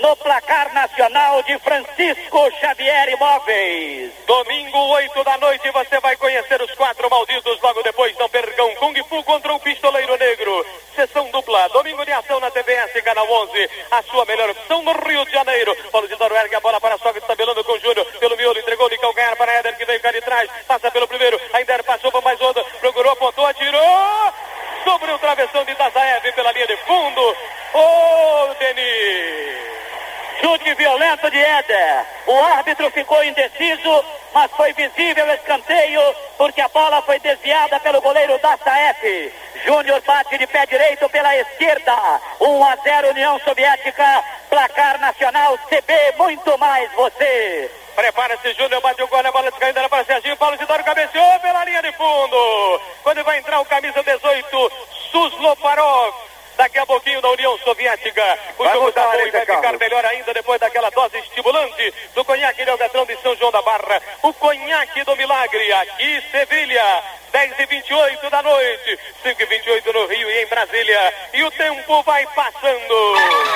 no placar nacional de Francisco Xavier Imóveis. Domingo, 8 da noite, você vai conhecer os quatro malditos. Logo depois, não percam Kung Fu contra o Pistoleiro Negro. Sessão dupla, domingo de ação na TVS, canal 11. A sua melhor opção no Rio de Janeiro. Paulo de Doro ergue a bola para a Soga, tabelando com o Júnior. Pelo miolo, entregou de calcanhar para Éder, que veio cá de trás. Passa pelo primeiro, ainda passou para mais onda. Procurou, apontou, atirou. Sobre o travessão de Tazaev pela linha de fundo. Ô, oh, Denis! Chute violento de Éder. O árbitro ficou indeciso, mas foi visível o escanteio, porque a bola foi desviada pelo goleiro da Saef. Júnior bate de pé direito pela esquerda. 1 a 0 União Soviética. Placar nacional CB, muito mais você. Prepara-se, Júnior, bate o gol, a bola descaindo era para Serginho, Paulo Zidoro cabeceou pela linha de fundo. Quando vai entrar o camisa 18, Susloparov. Daqui a pouquinho da União Soviética. O vai jogo tá bom e vai ficar melhor ainda depois daquela dose estimulante do conhaque de Algatrão de São João da Barra. O conhaque do milagre. Aqui, Sevilha. 10 e 28 da noite. 5 e 28 no Rio e. E o tempo vai passando.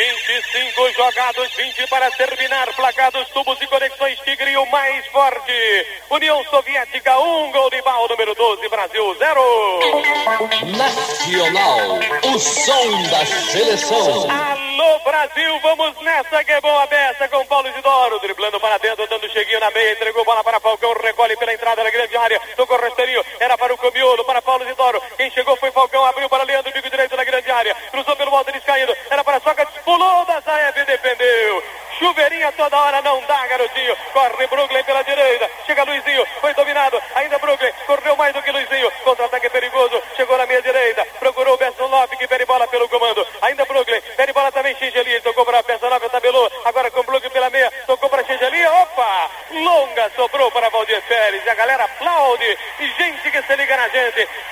25 jogados, 20 para terminar. Placar dos tubos e conexões Tigre, o mais forte. União Soviética, um gol de bal, número 12, Brasil 0. Nacional, o som da seleção. Alô, Brasil, vamos nessa que é boa beça com Paulo Isidoro. Driblando para dentro, dando cheguinho na meia, entregou bola para Falcão, recolhe pela entrada da grande área. Tocou Rasteirinho, era para o Comiolo, para Paulo Isidoro. Quem chegou foi Falcão, abriu para Leandro, bico direito da grande área. Cruzou pelo alto, descaído, era para Sócrates, pulou da Zaev, defendeu. Chuveirinha toda hora não dá, garotinho. Corre Brooklyn pela direita. Chega Luizinho, foi dominado. Ainda Brooklyn, correu mais do que Luizinho. Contra-ataque perigoso. Chegou na meia direita. Procurou o Besson Lopes, que pede bola pelo comando. Ainda Brooklyn, pede bola também Xingeli. Tocou para Besson Lopes, tabelou. Agora com Brooklyn pela meia. Tocou para Xingeli. Opa! Longa sobrou para Valdir Pérez. E a galera aplaude. E gente que se liga na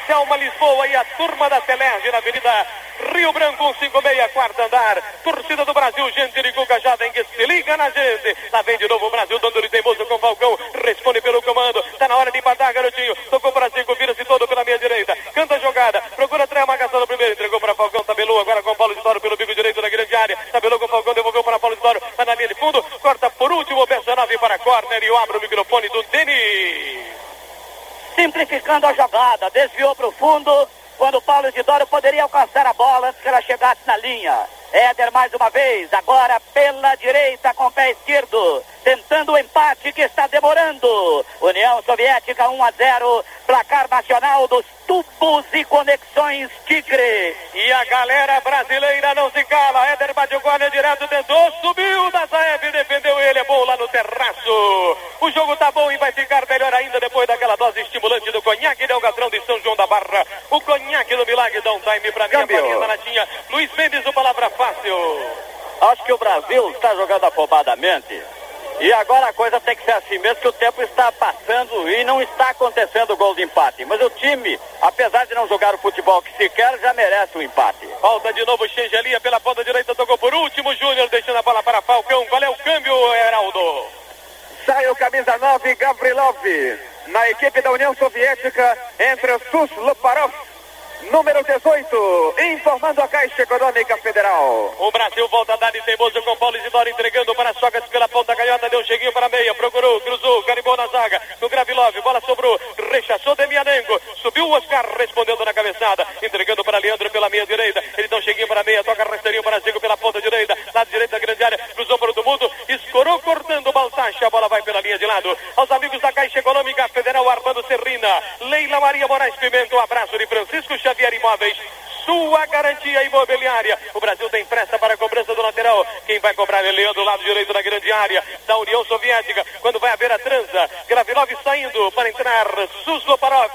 gente. Selma Lisboa e a turma da Telerge na Avenida Rio Branco 156, quarto andar. Torcida do Brasil, gente de tem que se liga na gente. Lá vem de novo o Brasil, dando de teimoso com o Falcão. Responde pelo comando. Tá na hora de empatar, garotinho. Tocou para cinco, vira-se todo pela minha direita. Canta a jogada. Procura atrair a marcação no primeiro. Entregou para Falcão, tabelou agora com Paulo Isidoro pelo bico direito da grande área. Tabelou com o Falcão, devolveu para Paulo Isidoro. Tá na linha de fundo. Corta por último, Bessa 9 para corner. E eu abro o microfone. Simplificando a jogada, desviou para o fundo, quando Paulo Isidoro poderia alcançar a bola antes que ela chegasse na linha. Éder mais uma vez, agora pela direita com o pé esquerdo, tentando o empate que está demorando. União Soviética 1 a 0, placar nacional dos tubos e conexões Tigre. E a galera brasileira não se cala. Éder bateu guarda direto, tentou, subiu da Zaev, defendeu ele, é bom lá no terraço. O jogo tá bom e vai ficar melhor ainda depois daquela dose estimulante do conhaque de Algatrão de São João da Barra. O conhaque do Milagre dá um time pra mim, a farinha da latinha. Luiz Mendes, o palavra fácil. Acho que o Brasil está jogando afobadamente. E agora a coisa tem que ser assim mesmo, que o tempo está passando e não está acontecendo o gol de empate. Mas o time, apesar de não jogar o futebol que se quer, já merece o um empate. Falta de novo Xengelia pela ponta direita, tocou por último, Júnior deixando a bola para Falcão. Qual é o câmbio, Heraldo? Sai o camisa 9, Gavrilov. Na equipe da União Soviética, entre o Sus Luparov número 18, informando a Caixa Econômica Federal. O Brasil volta a dar de teimoso com Paulo Isidoro entregando para Sócrates pela ponta canhota, deu um cheguinho para a meia, procurou, cruzou, carimbou na zaga, no Gravilov, bola sobrou, rechaçou Demianenko, subiu o Oscar, respondendo na cabeçada, entregando para Leandro pela meia direita, ele dá um cheguinho para a meia, toca rasteirinho para Zico pela ponta direita, lado direito da grande área, cruzou para o do mundo, escorou cortando Baltacha, a bola vai pela linha de lado, aos amigos da Caixa Econômica Federal, Armando Serrina, Leila Maria Moraes Pimenta, um abraço de Francisco Xavier Imóveis, sua garantia imobiliária. O Brasil tem pressa para a cobrança do lateral. Quem vai cobrar é Leandro, lado direito da grande área da União Soviética. Quando vai haver a transa, Gravilov saindo para entrar Susloparov,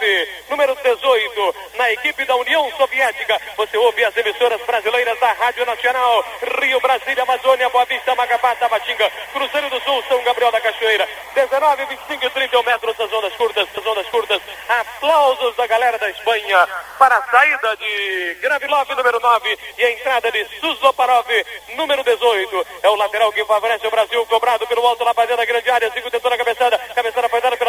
número 18, na equipe da União Soviética. Você ouve as emissoras brasileiras da Rádio Nacional, Rio, Brasília, Amazônia, Boa Vista, Magapá, Tabatinga, Cruzeiro do Sul, São Gabriel da Cachoeira. 19, 25 e 31 metros das ondas curtas, das ondas curtas. Aplausos da galera da Espanha para a saída de Gravilov, número 9, e a entrada de Suzoparov, número 18. É o lateral que favorece o Brasil, cobrado pelo alto lá da grande área. Zico tentou na cabeçada, cabeçada foi dada de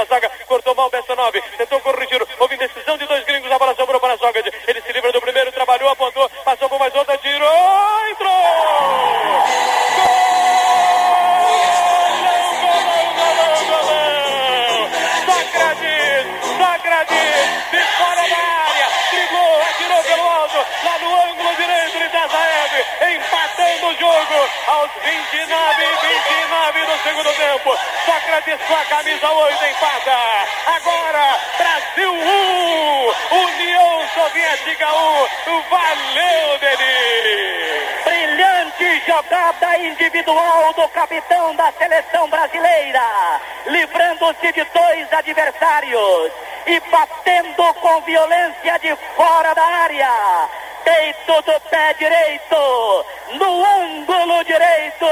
aos 29 29 do segundo tempo. Sócrates com a camisa 8 empata. Agora, Brasil 1, União Soviética 1. Valeu, Denis! Brilhante jogada individual do capitão da seleção brasileira, livrando-se de dois adversários e batendo com violência de fora da área. Peito do pé direito, no ângulo direito,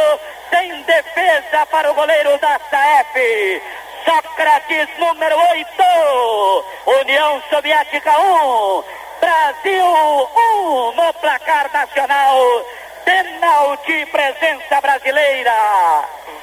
sem defesa para o goleiro da SAEP. Sócrates número 8, União Soviética 1, Brasil 1 no placar nacional. Penalti, presença brasileira.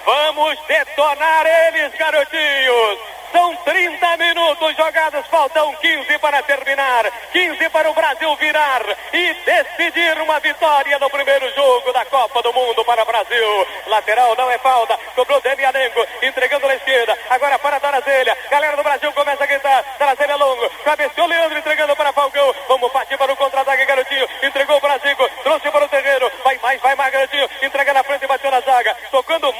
Vamos detonar eles, garotinhos. São 30 minutos jogados, faltam 15 para terminar. 15 para o Brasil virar e decidir uma vitória no primeiro jogo da Copa do Mundo para o Brasil. Lateral não é falta, cobrou Demianengo, entregando na esquerda. Agora para Darazelha. Galera do Brasil começa a gritar. Darazelha longo, cabeceou Leandro entregando para Falcão. Vamos partir para o contra-ataque, garotinho. Entregou para Zico, trouxe para o terreno. Vai mais, vai mais, garotinho. Entrega na frente e bateu na zaga.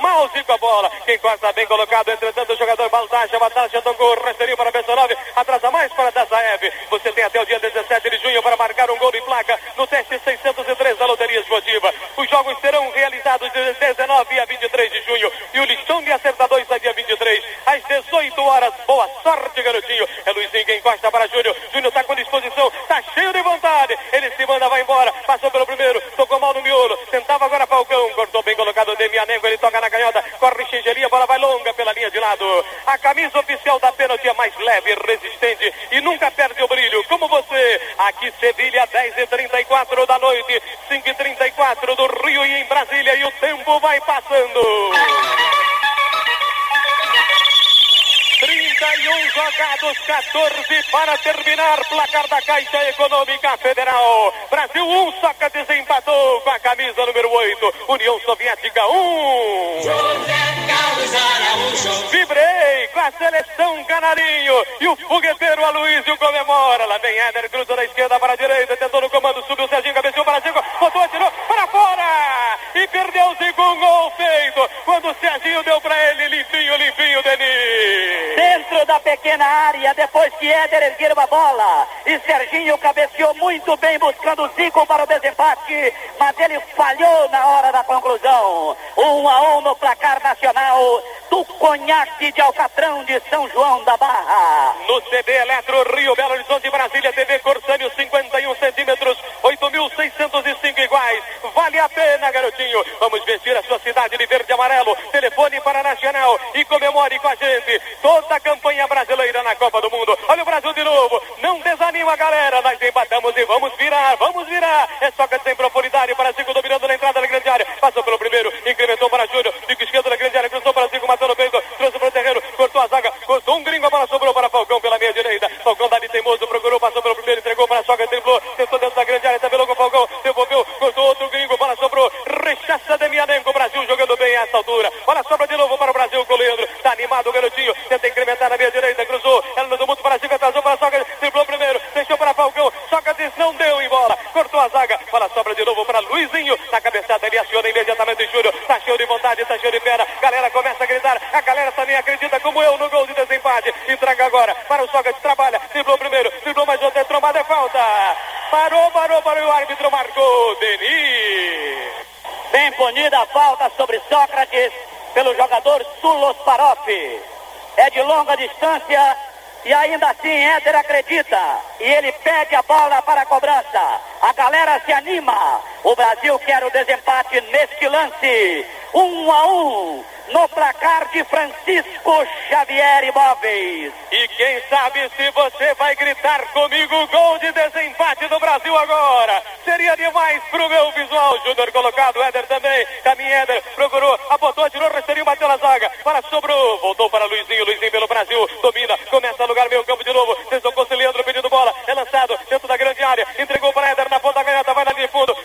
Mal Zico a bola. Quem corta bem colocado, entretanto, o jogador Baldacha, Baldacha tocou, rasteirinho para Bessorov, atrasa mais para Dazaev. Você tem até o dia 17 de junho para marcar um gol em placa no teste 603 da Loteria Esportiva. Os jogos serão realizados de 19 a 23 de junho e o listão de acertadores é dia 23, às 18 horas. Boa sorte, garotinho. É Luizinho quem encosta para Júnior. Júnior está com disposição, está cheio de vontade. Ele se manda, vai embora. Passou pelo primeiro, tocou mal no miolo. Tentava agora Falcão, cortou bem colocado Demianengo. Ele toca na canhota, corre a bola vai longa pela linha de lado. A camisa oficial da pênalti é mais leve, resistente e nunca perde o brilho. Como você, aqui Sevilha, 10 e 34 da noite, 5 e 34 do Rio e em Brasília. E o tempo vai passando. 31 jogados, 14 para terminar. Placar da Caixa Econômica Federal. Brasil 1, Sócrates empatou com a camisa número 8. União Soviética 1. Vibrei com a seleção canarinho. E o fogueteiro Aloysio comemora. Lá vem Éder, cruza da esquerda para a direita. Tentou no comando, subiu o Serginho, cabeceou para Zico. Botou, atirou para fora. E perdeu pequena área, depois que Éder ergueu a bola. E Serginho cabeceou muito bem, buscando o Zico para o desempate. Mas ele falhou na hora da conclusão. Um a um no placar nacional do Conhaque de Alcatrão de São João da Barra. No CD Eletro Rio Belo Horizonte Brasília TV Corsânio 51 centímetros 8.605 iguais vale a pena garotinho vamos sua de verde e amarelo. Telefone para a Nacional e comemore com a gente toda a campanha brasileira na Copa do Mundo. Olha o Brasil de novo. Não desanima galera. Nós empatamos e vamos virar vamos virar. É só que sem profundidade para Zico dominando na entrada da grande área passou pelo primeiro incrementou para Júnior fica esquerdo da grande área cruzou para Zico matou no peito trouxe para o terreno cortou a zaga cortou um gringo a bola sobrou para Falcão pela meia direita Falcão dá de teimoso procurou passou pelo primeiro entregou para a sogra driblou tentou dentro da grande área tabelou com o Falcão devolveu cortou outro gringo bola sobrou rechaça Demianenko Brasil jogando bem a essa altura bola sobra de novo para o Brasil com o Leandro tá animado o garotinho tenta incrementar na meia direita cruzou ela no mundo para Zico atrasou para a sogra driblou primeiro deixou para Falcão Sócrates não deu em bola cortou a zaga bola sobra de novo para Luizinho na cabeçada ele aciona imediatamente o Júnior tá cheio de vontade tá cheio de pena galera começa a gritar acredita como eu no gol de desempate entrega agora para o Sócrates trabalha driblou primeiro driblou mais outra é trombada é falta parou parou parou o árbitro marcou Denis Bem punida a falta sobre Sócrates pelo jogador Sulos Parof. É de longa distância e ainda assim Éder acredita. E ele pede a bola para a cobrança. A galera se anima. O Brasil quer o desempate neste lance. Um a um no placar de Francisco Xavier Imóveis. E quem sabe se você vai gritar comigo gol de desempate do Brasil agora. Seria demais pro meu visual. Júnior colocado, Éder também. Caminho Éder, procurou, apontou, tirou, rasteirinho, bateu na zaga. Para sobrou, voltou para Luizinho, Luizinho pelo Brasil. Domina, começa a lugar meio campo de novo. Desocou se Leandro pedindo bola. É lançado dentro da grande área. Entregou para Éder na ponta canhota, vai na linha de fundo.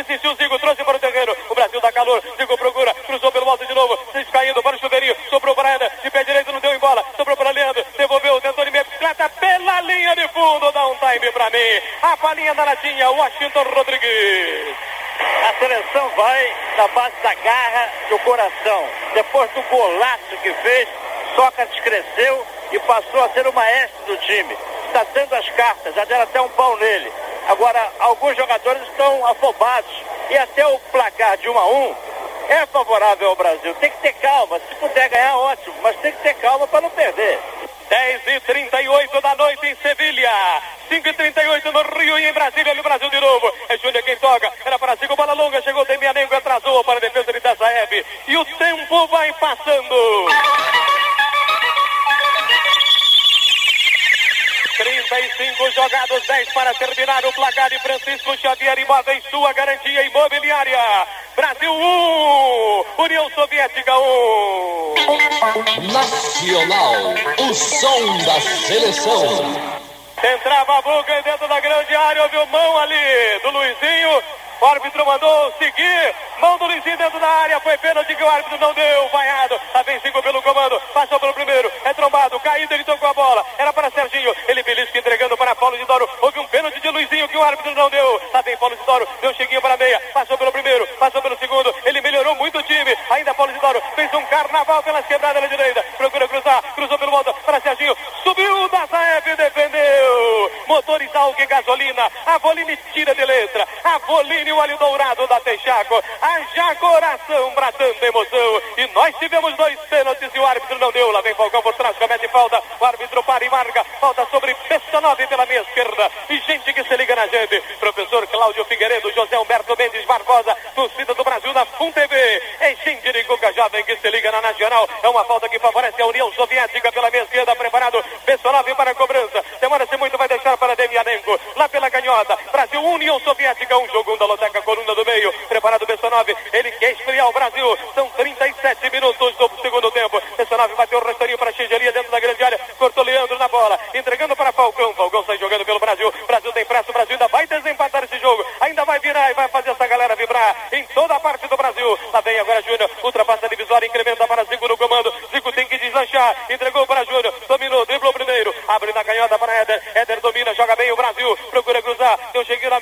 insistiu, Zico, trouxe para o terreno. O Brasil dá calor, Zico procura, cruzou pelo alto de novo, Zico caindo para o chuveirinho, sobrou para Eder, de pé direito não deu em bola, sobrou para Leandro, devolveu, tentou de meia bicicleta pela linha de fundo, dá um time para mim. A palhinha da latinha, Washington Rodrigues. A seleção vai na base da garra do coração. Depois do golaço que fez, Sócrates cresceu e passou a ser o maestro do time. Está tendo as cartas, já deram até um pau nele. Agora, alguns jogadores estão afobados e até o placar de 1 a 1 é favorável ao Brasil. Tem que ter calma. Se puder ganhar, ótimo, mas tem que ter calma para não perder. 10 e 38 da noite em Sevilha. 5 e 38 no Rio e em Brasília. No Brasil de novo. É Júnior quem toca. Era para Zico, bola longa. Chegou Demianengo, atrasou para a defesa de Tassaev. E o tempo vai passando. 35 jogados, 10 para terminar o placar de Francisco Xavier Imóveis, sua garantia imobiliária. Brasil 1, União Soviética 1. Nacional, o som da seleção. Entrava a boca dentro da grande área, houve mão ali do Luizinho. O árbitro mandou seguir. Mão do Luizinho dentro da área. Foi pênalti que o árbitro não deu. Vaiado. Lá vem cinco pelo comando. Passou pelo primeiro. É trombado. Caído. Ele tocou a bola. Era para Serginho. Ele belisca entregando para Paulo de Doro. Houve um pênalti de Luizinho que o árbitro não deu. Lá vem Paulo de Doro. Deu um cheguinho para a meia. Passou pelo primeiro. Passou pelo segundo. Ele melhorou muito o time. Ainda Paulo de Doro. Fez um carnaval pelas quebradas da direita. Procura cruzar. Cruzou pelo volta para Serginho. Subiu da Saef. Defendeu. Motores Algue Gasolina. A Voline tira de letra. A Voline o olho dourado da Texaco. Haja coração, bradando emoção. E nós tivemos dois pênaltis e o árbitro não deu. Lá vem Falcão por trás, comete falta. O árbitro para e marca. Falta sobre Pessanove pela minha esquerda. E gente que se liga na gente. Professor Cláudio Figueiredo, José Humberto Mendes Barbosa, torcida do Brasil na FUN TV. É gente de Cuca Jovem que se liga na Nacional. É uma falta que favorece a União Soviética pela minha esquerda. Preparado Pessanove para a cobrança. Demora-se muito, vai deixar para Demianenko. Lá pela canhota. União Soviética. Um jogo, um da Loteca, coluna do meio. Preparado Bessanove. Ele quer esfriar o Brasil. São 37 minutos do segundo tempo. Bessanove bateu o rasteirinho para a Xingeria dentro da grande área. Cortou Leandro na bola. Entregando para Falcão. Falcão sai jogando pelo Brasil. Brasil tem pressa. O Brasil ainda vai desempatar esse jogo. Ainda vai virar e vai fazer essa galera vibrar em toda a parte do Brasil. Lá vem agora Júnior. Ultrapassa a divisória. Incrementa para Zico no comando. Zico tem que deslanchar. Entregou para Júnior. Dominou. Driblou primeiro. Abre na canhota para Éder. Éder domina. Joga bem o Brasil. Deu cheguinho na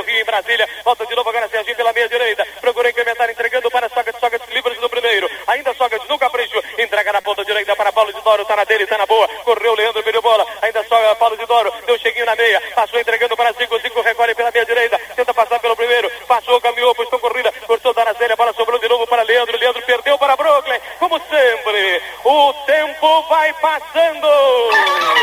43 no Rio, em Brasília. Volta de novo agora Serginho pela meia direita. Procurou incrementar, entregando para de Soga de livres do primeiro. Ainda de no capricho. Entrega na ponta direita para Paulo Isidoro. Tá na dele, tá na boa. Correu Leandro, perdeu bola. Ainda Soga Paulo Isidoro. Deu cheguinho na meia. Passou entregando para 5. 5 recolhe pela meia direita. Tenta passar pelo primeiro. Passou, caminhou, postou corrida. Cortou da Zélia. Bola sobrou de novo para Leandro. Leandro perdeu para Brooklyn. Como sempre, o tempo vai passando.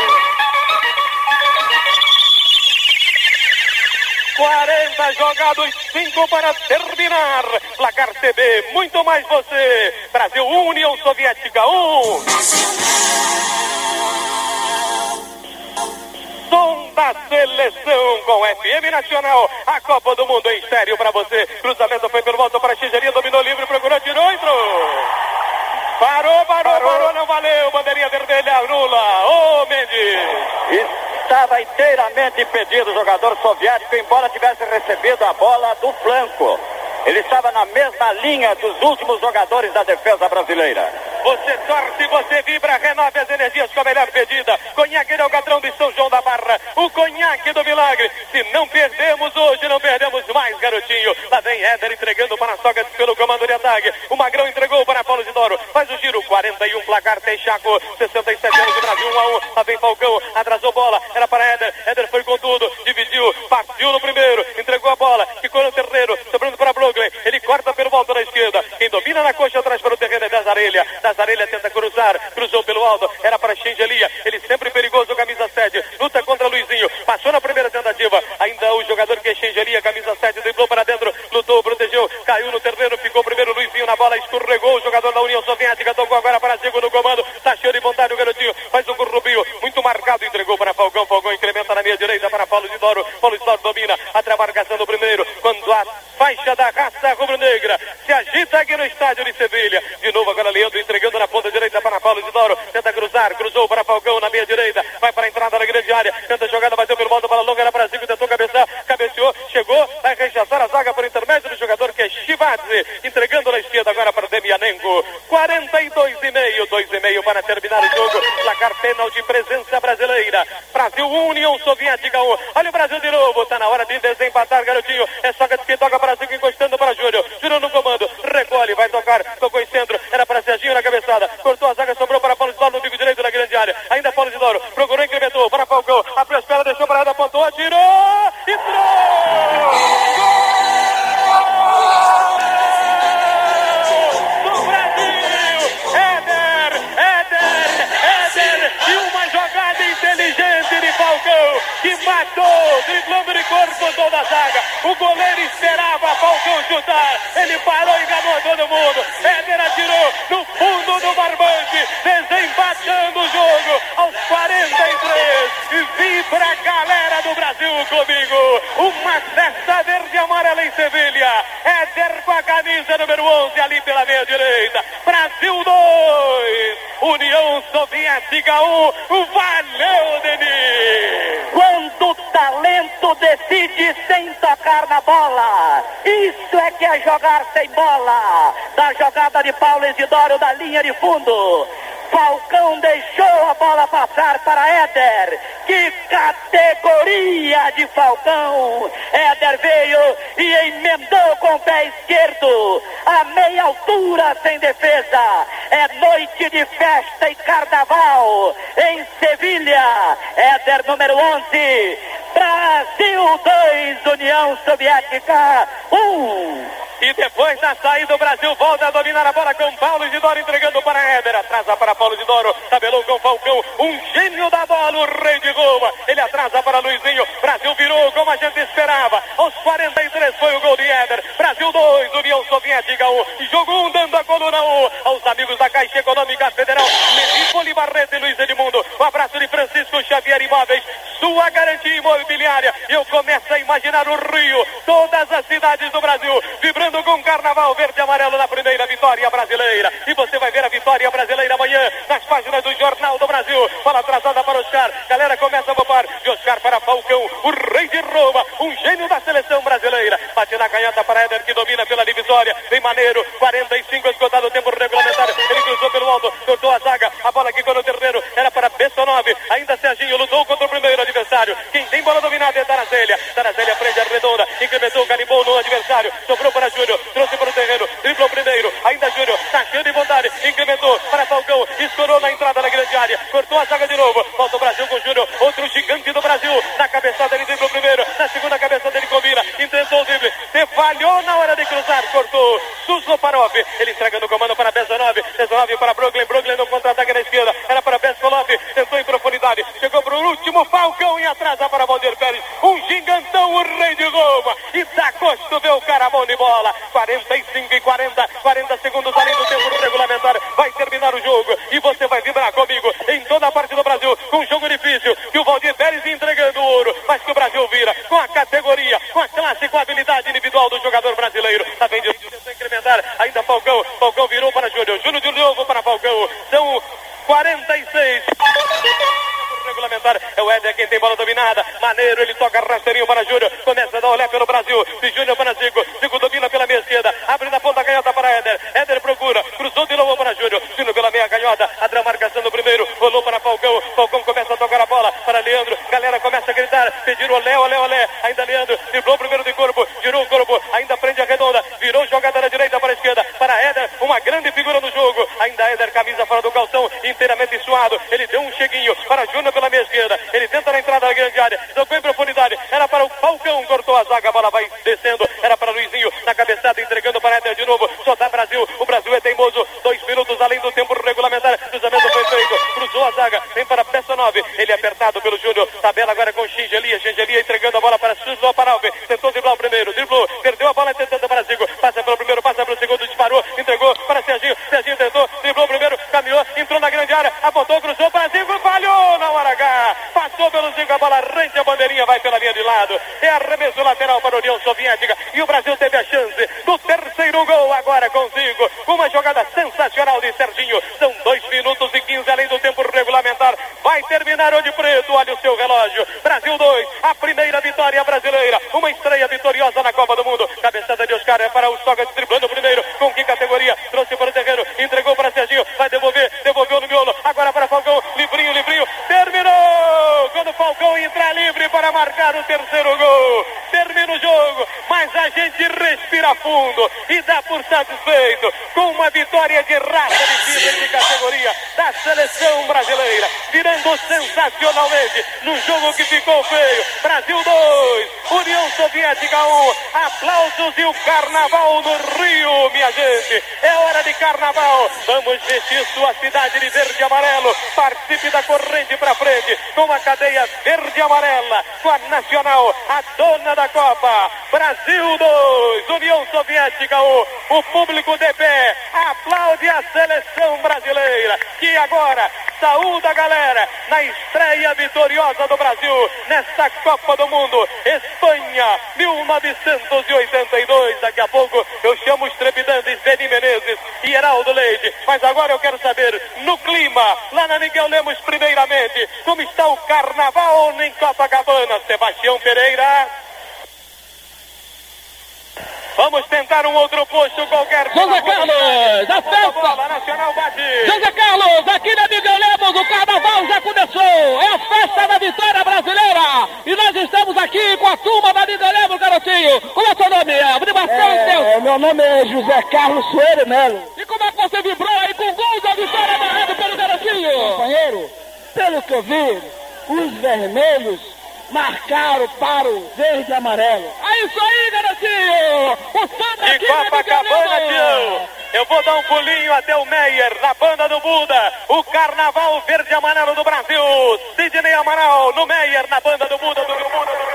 Jogados, cinco para terminar. Placar CB, muito mais você. Brasil, um, União Soviética, um. Som da seleção com FM Nacional. A Copa do Mundo em sério para você. Cruzamento foi pelo volta para a Xingeria, dominou livre, procurou, tirou, entrou. Parou, parou, parou, parou, não valeu. Bandeirinha vermelha, anula. Ô, oh, Mendes. Estava inteiramente impedido o jogador soviético, embora tivesse recebido a bola do flanco. Ele estava na mesma linha dos últimos jogadores da defesa brasileira. Você torce, você vibra, renove as energias com a melhor pedida. Conhaque é o Gadrão de São João da Barra. O conhaque do milagre. Se não perdemos hoje, não perdemos mais, garotinho. Lá vem Éder entregando para Sócrates pelo comando de ataque. O Magrão entregou para Paulo Isidoro. Faz o giro, 41 placar, tem Chaco. 67 anos de Brasil, 1 a 1. Lá vem Falcão, atrasou bola. Era para Éder. Éder foi com tudo, dividiu, partiu no primeiro, entregou a bola, ficou no terreiro, sobrando para Brooklyn. Ele corta pelo volta da esquerda. Quem domina na coxa atrás para o terreno é Dazarelha. Dazarelha tenta cruzar, cruzou pelo alto, era para Xingelia. Ele sempre perigoso, camisa 7. Luta contra Luizinho. Passou na primeira tentativa. Ainda o jogador que é Xingelia, camisa 7, driblou para dentro, lutou, protegeu, caiu no terreno, ficou primeiro Luizinho na bola, escorregou o jogador da União Soviética, tocou agora para segundo comando. Tá cheio de vontade o garotinho, faz o Currubio, muito marcado, entregou para Falcão. Falcão incrementa na meia direita para Paulo Isidoro. Paulo Isidoro domina, até a marcação do primeiro. Quando a faixa da raça rubro-negra se agita aqui no estádio de Sevilha. De novo agora Leandro entregando na ponta direita para Paulo Isidoro. Tenta cruzar, cruzou para Falcão na meia direita. Vai para a entrada da grande área. Tenta jogada, bateu pelo volta para longa, era para Zico, tentou cabeçar, cabeceou, chegou, vai rechaçar a zaga por intermédio do jogador que é Chivadze. Entregando na esquerda agora para Demianenko. 42 e meio, 2 e meio para terminar o jogo. Placar. Brasil 1, União Soviética 1. Olha o Brasil de novo, 11 ali pela meia direita. Brasil 2, União Soviética 1. Valeu, Denis! Quando o talento decide sem tocar na bola. Isso é que é jogar sem bola. Da jogada de Paulo Isidoro da linha de fundo. Falcão deixou a bola passar para Éder. Que categoria de Falcão! Éder veio e emendou com o pé esquerdo. A meia altura sem defesa. É noite de festa e carnaval em Sevilha. Éder número 11. Brasil 2, União Soviética 1. E depois da saída, o Brasil volta a dominar a bola com Paulo Isidoro entregando para Éder. Atrasa para Paulo Isidoro. Tabelou com Falcão. Um gênio da bola, o rei de Roma. Ele atrasa para Luizinho. Brasil virou como a gente esperava. Aos 43 foi o gol de Éder. Brasil 2, União Soviética 1. Jogo 1 dando a coluna 1 aos amigos da Caixa Econômica Federal. Melipoli Barreto e Luiz Edmundo. Um abraço de Francisco Xavier Imóveis. Sua garantia imobiliária. Eu começo a imaginar o Rio. Todas as cidades do Brasil vibrando com carnaval verde e amarelo na primeira vitória brasileira. E você vai ver a vitória brasileira amanhã nas páginas do Jornal do Brasil. Bola atrasada para Oscar. Galera começa a bopar. De Oscar para Falcão. O rei de Roma. Um gênio da seleção brasileira. Bate na canhota para Éder que domina pela divisória. Vem Maneiro. 45 esgotado o tempo regulamentar. Ele cruzou pelo alto. Cortou a zaga. A bola ficou no terreno. Era para Bessonove. Ainda Serginho lutou contra o primeiro adversário. Quem tem bola dominada é Tarazélia. Tarazélia prende a redonda. Incrementou, carimbou no adversário. Sobrou para Júnior. Trouxe para o terreno. Driblou primeiro. Ainda Júnior. Tá cheio de vontade. Incrementou para Falcão. Escorou na entrada da grande área. Cortou a zaga de novo. Volta o Brasil com o Júnior. Outro gigante do Brasil. Na cabeçada ele driblou primeiro. Na segunda cabeçada ele combina. Intentou o drible. Falhou na hora de cruzar. Cortou. Susloparov. Ele entrega no comando para Bezanov. Bezanov para Brooklyn. Tem bola dominada. Maneiro, ele toca rasteirinho para Júnior. Começa a dar olé pelo Brasil. De Júnior para Zico. Zico domina pela meia esquerda. Abre na ponta canhota para Éder. Éder procura. Cruzou de novo para Júnior. Júnior pela meia canhota. Adra marcação no primeiro. Rolou para Falcão. Falcão começa a tocar a bola para Leandro. Galera começa a gritar. Pediram olé, olé, olé. Ainda Leandro. Driblou o primeiro de corpo. Girou o corpo. Ainda prende a redonda. Virou jogada da direita para a esquerda. Para Éder. Uma grande figura no jogo. Ainda Éder, camisa fora do calção. Inteiramente suado. Ele deu um cheguinho para Júnior pela meia esquerda. Ele tenta na entrada da grande área. Jogou em profundidade. Era para o Falcão. Cortou a zaga. A bola vai descendo. Era para Luizinho. Na cabeçada. Entregando para Éder de novo. Só dá Brasil. O Brasil é teimoso. Dois minutos além do tempo regulamentar. Cruzamento foi feito. Cruzou a zaga. Vem para Peça 9. Ele é apertado pelo Júnior. Tabela agora com Xingelia. Xingelia entregando a bola para Suzlo Paralve. Tentou driblar o primeiro. Driblou. Perdeu a bola tentando para Zico. Passa pelo primeiro. Passa pelo segundo. Disparou. Entregou para Serginho. Serginho tentou. Driblou o primeiro. Caminhou. Entrou na grande área. Apontou. Cruzou para Zico. Falhou na hora H. Passou pelo Zico. A bola rente a bandeirinha. Vai pela linha de lado. É arremesso lateral para a União Soviética. E o Brasil teve a chance do terceiro gol agora com Zico. Uma jogada sensacional de Serginho. São dois minutos e 15 além do tempo regulamentar. Vai terminar o de preto. Olha o seu relógio. Brasil 2. A primeira vitória brasileira. Uma estreia vitoriosa na Copa do Mundo. Cabeçada de Oscar é para o Soga driblando o primeiro. Com que categoria? Trouxe para o terreno. Entregou para Serginho. Vai devolver. Devolveu no miolo. Agora para Falcão. Livrinho, livrinho. Terminou! Quando o Falcão entrar livre para marcar o terceiro gol. Termina o jogo. Mas a gente respira fundo e dá por satisfeito com uma vitória de raça de vida de categoria da seleção brasileira. Virando sensacionalmente num jogo que ficou feio. Brasil 2, União Soviética 1. Aplausos e o carnaval no Rio, minha gente. É hora de carnaval. Vamos vestir sua cidade de verde e amarelo. Participe da corrente para frente com a cadeia verde e amarela. Com a Nacional, a dona da Copa. Brasil 2, União Soviética 1. O público de pé aplaude a seleção brasileira. Que agora saúda a galera na estreia vitoriosa do Brasil nesta Copa do Mundo. Espanha, 1982. Daqui a pouco eu chamo os trepidantes Beni Menezes e Heraldo Leite. Mas agora eu quero saber, no clima, lá na Miguel Lemos, primeiramente, como está o carnaval em Copacabana. Sebastião Pereira. Vamos tentar um outro posto qualquer. José Carlos, a festa. Bola, Nacional bate. José Carlos, aqui Lemos, o carnaval já começou. É a festa da vitória brasileira. E nós estamos aqui com a turma da Lemos, garotinho. Como é seu nome? É, é, seu. Meu nome é José Carlos Soeiro Melo. E como é que você vibrou aí com o gol da vitória amarrado pelo garotinho? Companheiro, pelo que eu vi, os vermelhos marcaram para o verde e amarelo. É isso aí, garotinho! O Sandra aqui na Copacabana, tio. Eu vou dar um pulinho até o Meyer, na banda do Buda. O carnaval verde e amarelo do Brasil. Sidney Amaral no Meyer, na banda do Buda, do Buda, do Buda.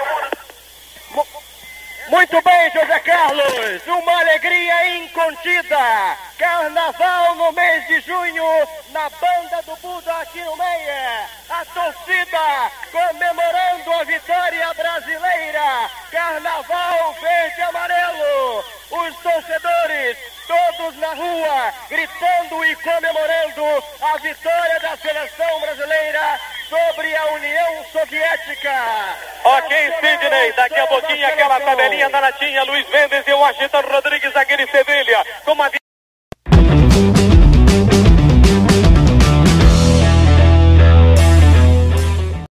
Muito bem, José Carlos. Uma alegria incontida. Carnaval no mês de junho, na banda do Buda aqui no Meia. A torcida comemorando a vitória brasileira. Carnaval verde e amarelo. Rua, gritando e comemorando a vitória da seleção brasileira sobre a União Soviética. Ok, Sidney, daqui a pouquinho aquela tabelinha da latinha, Luiz Mendes e Washington Rodrigues,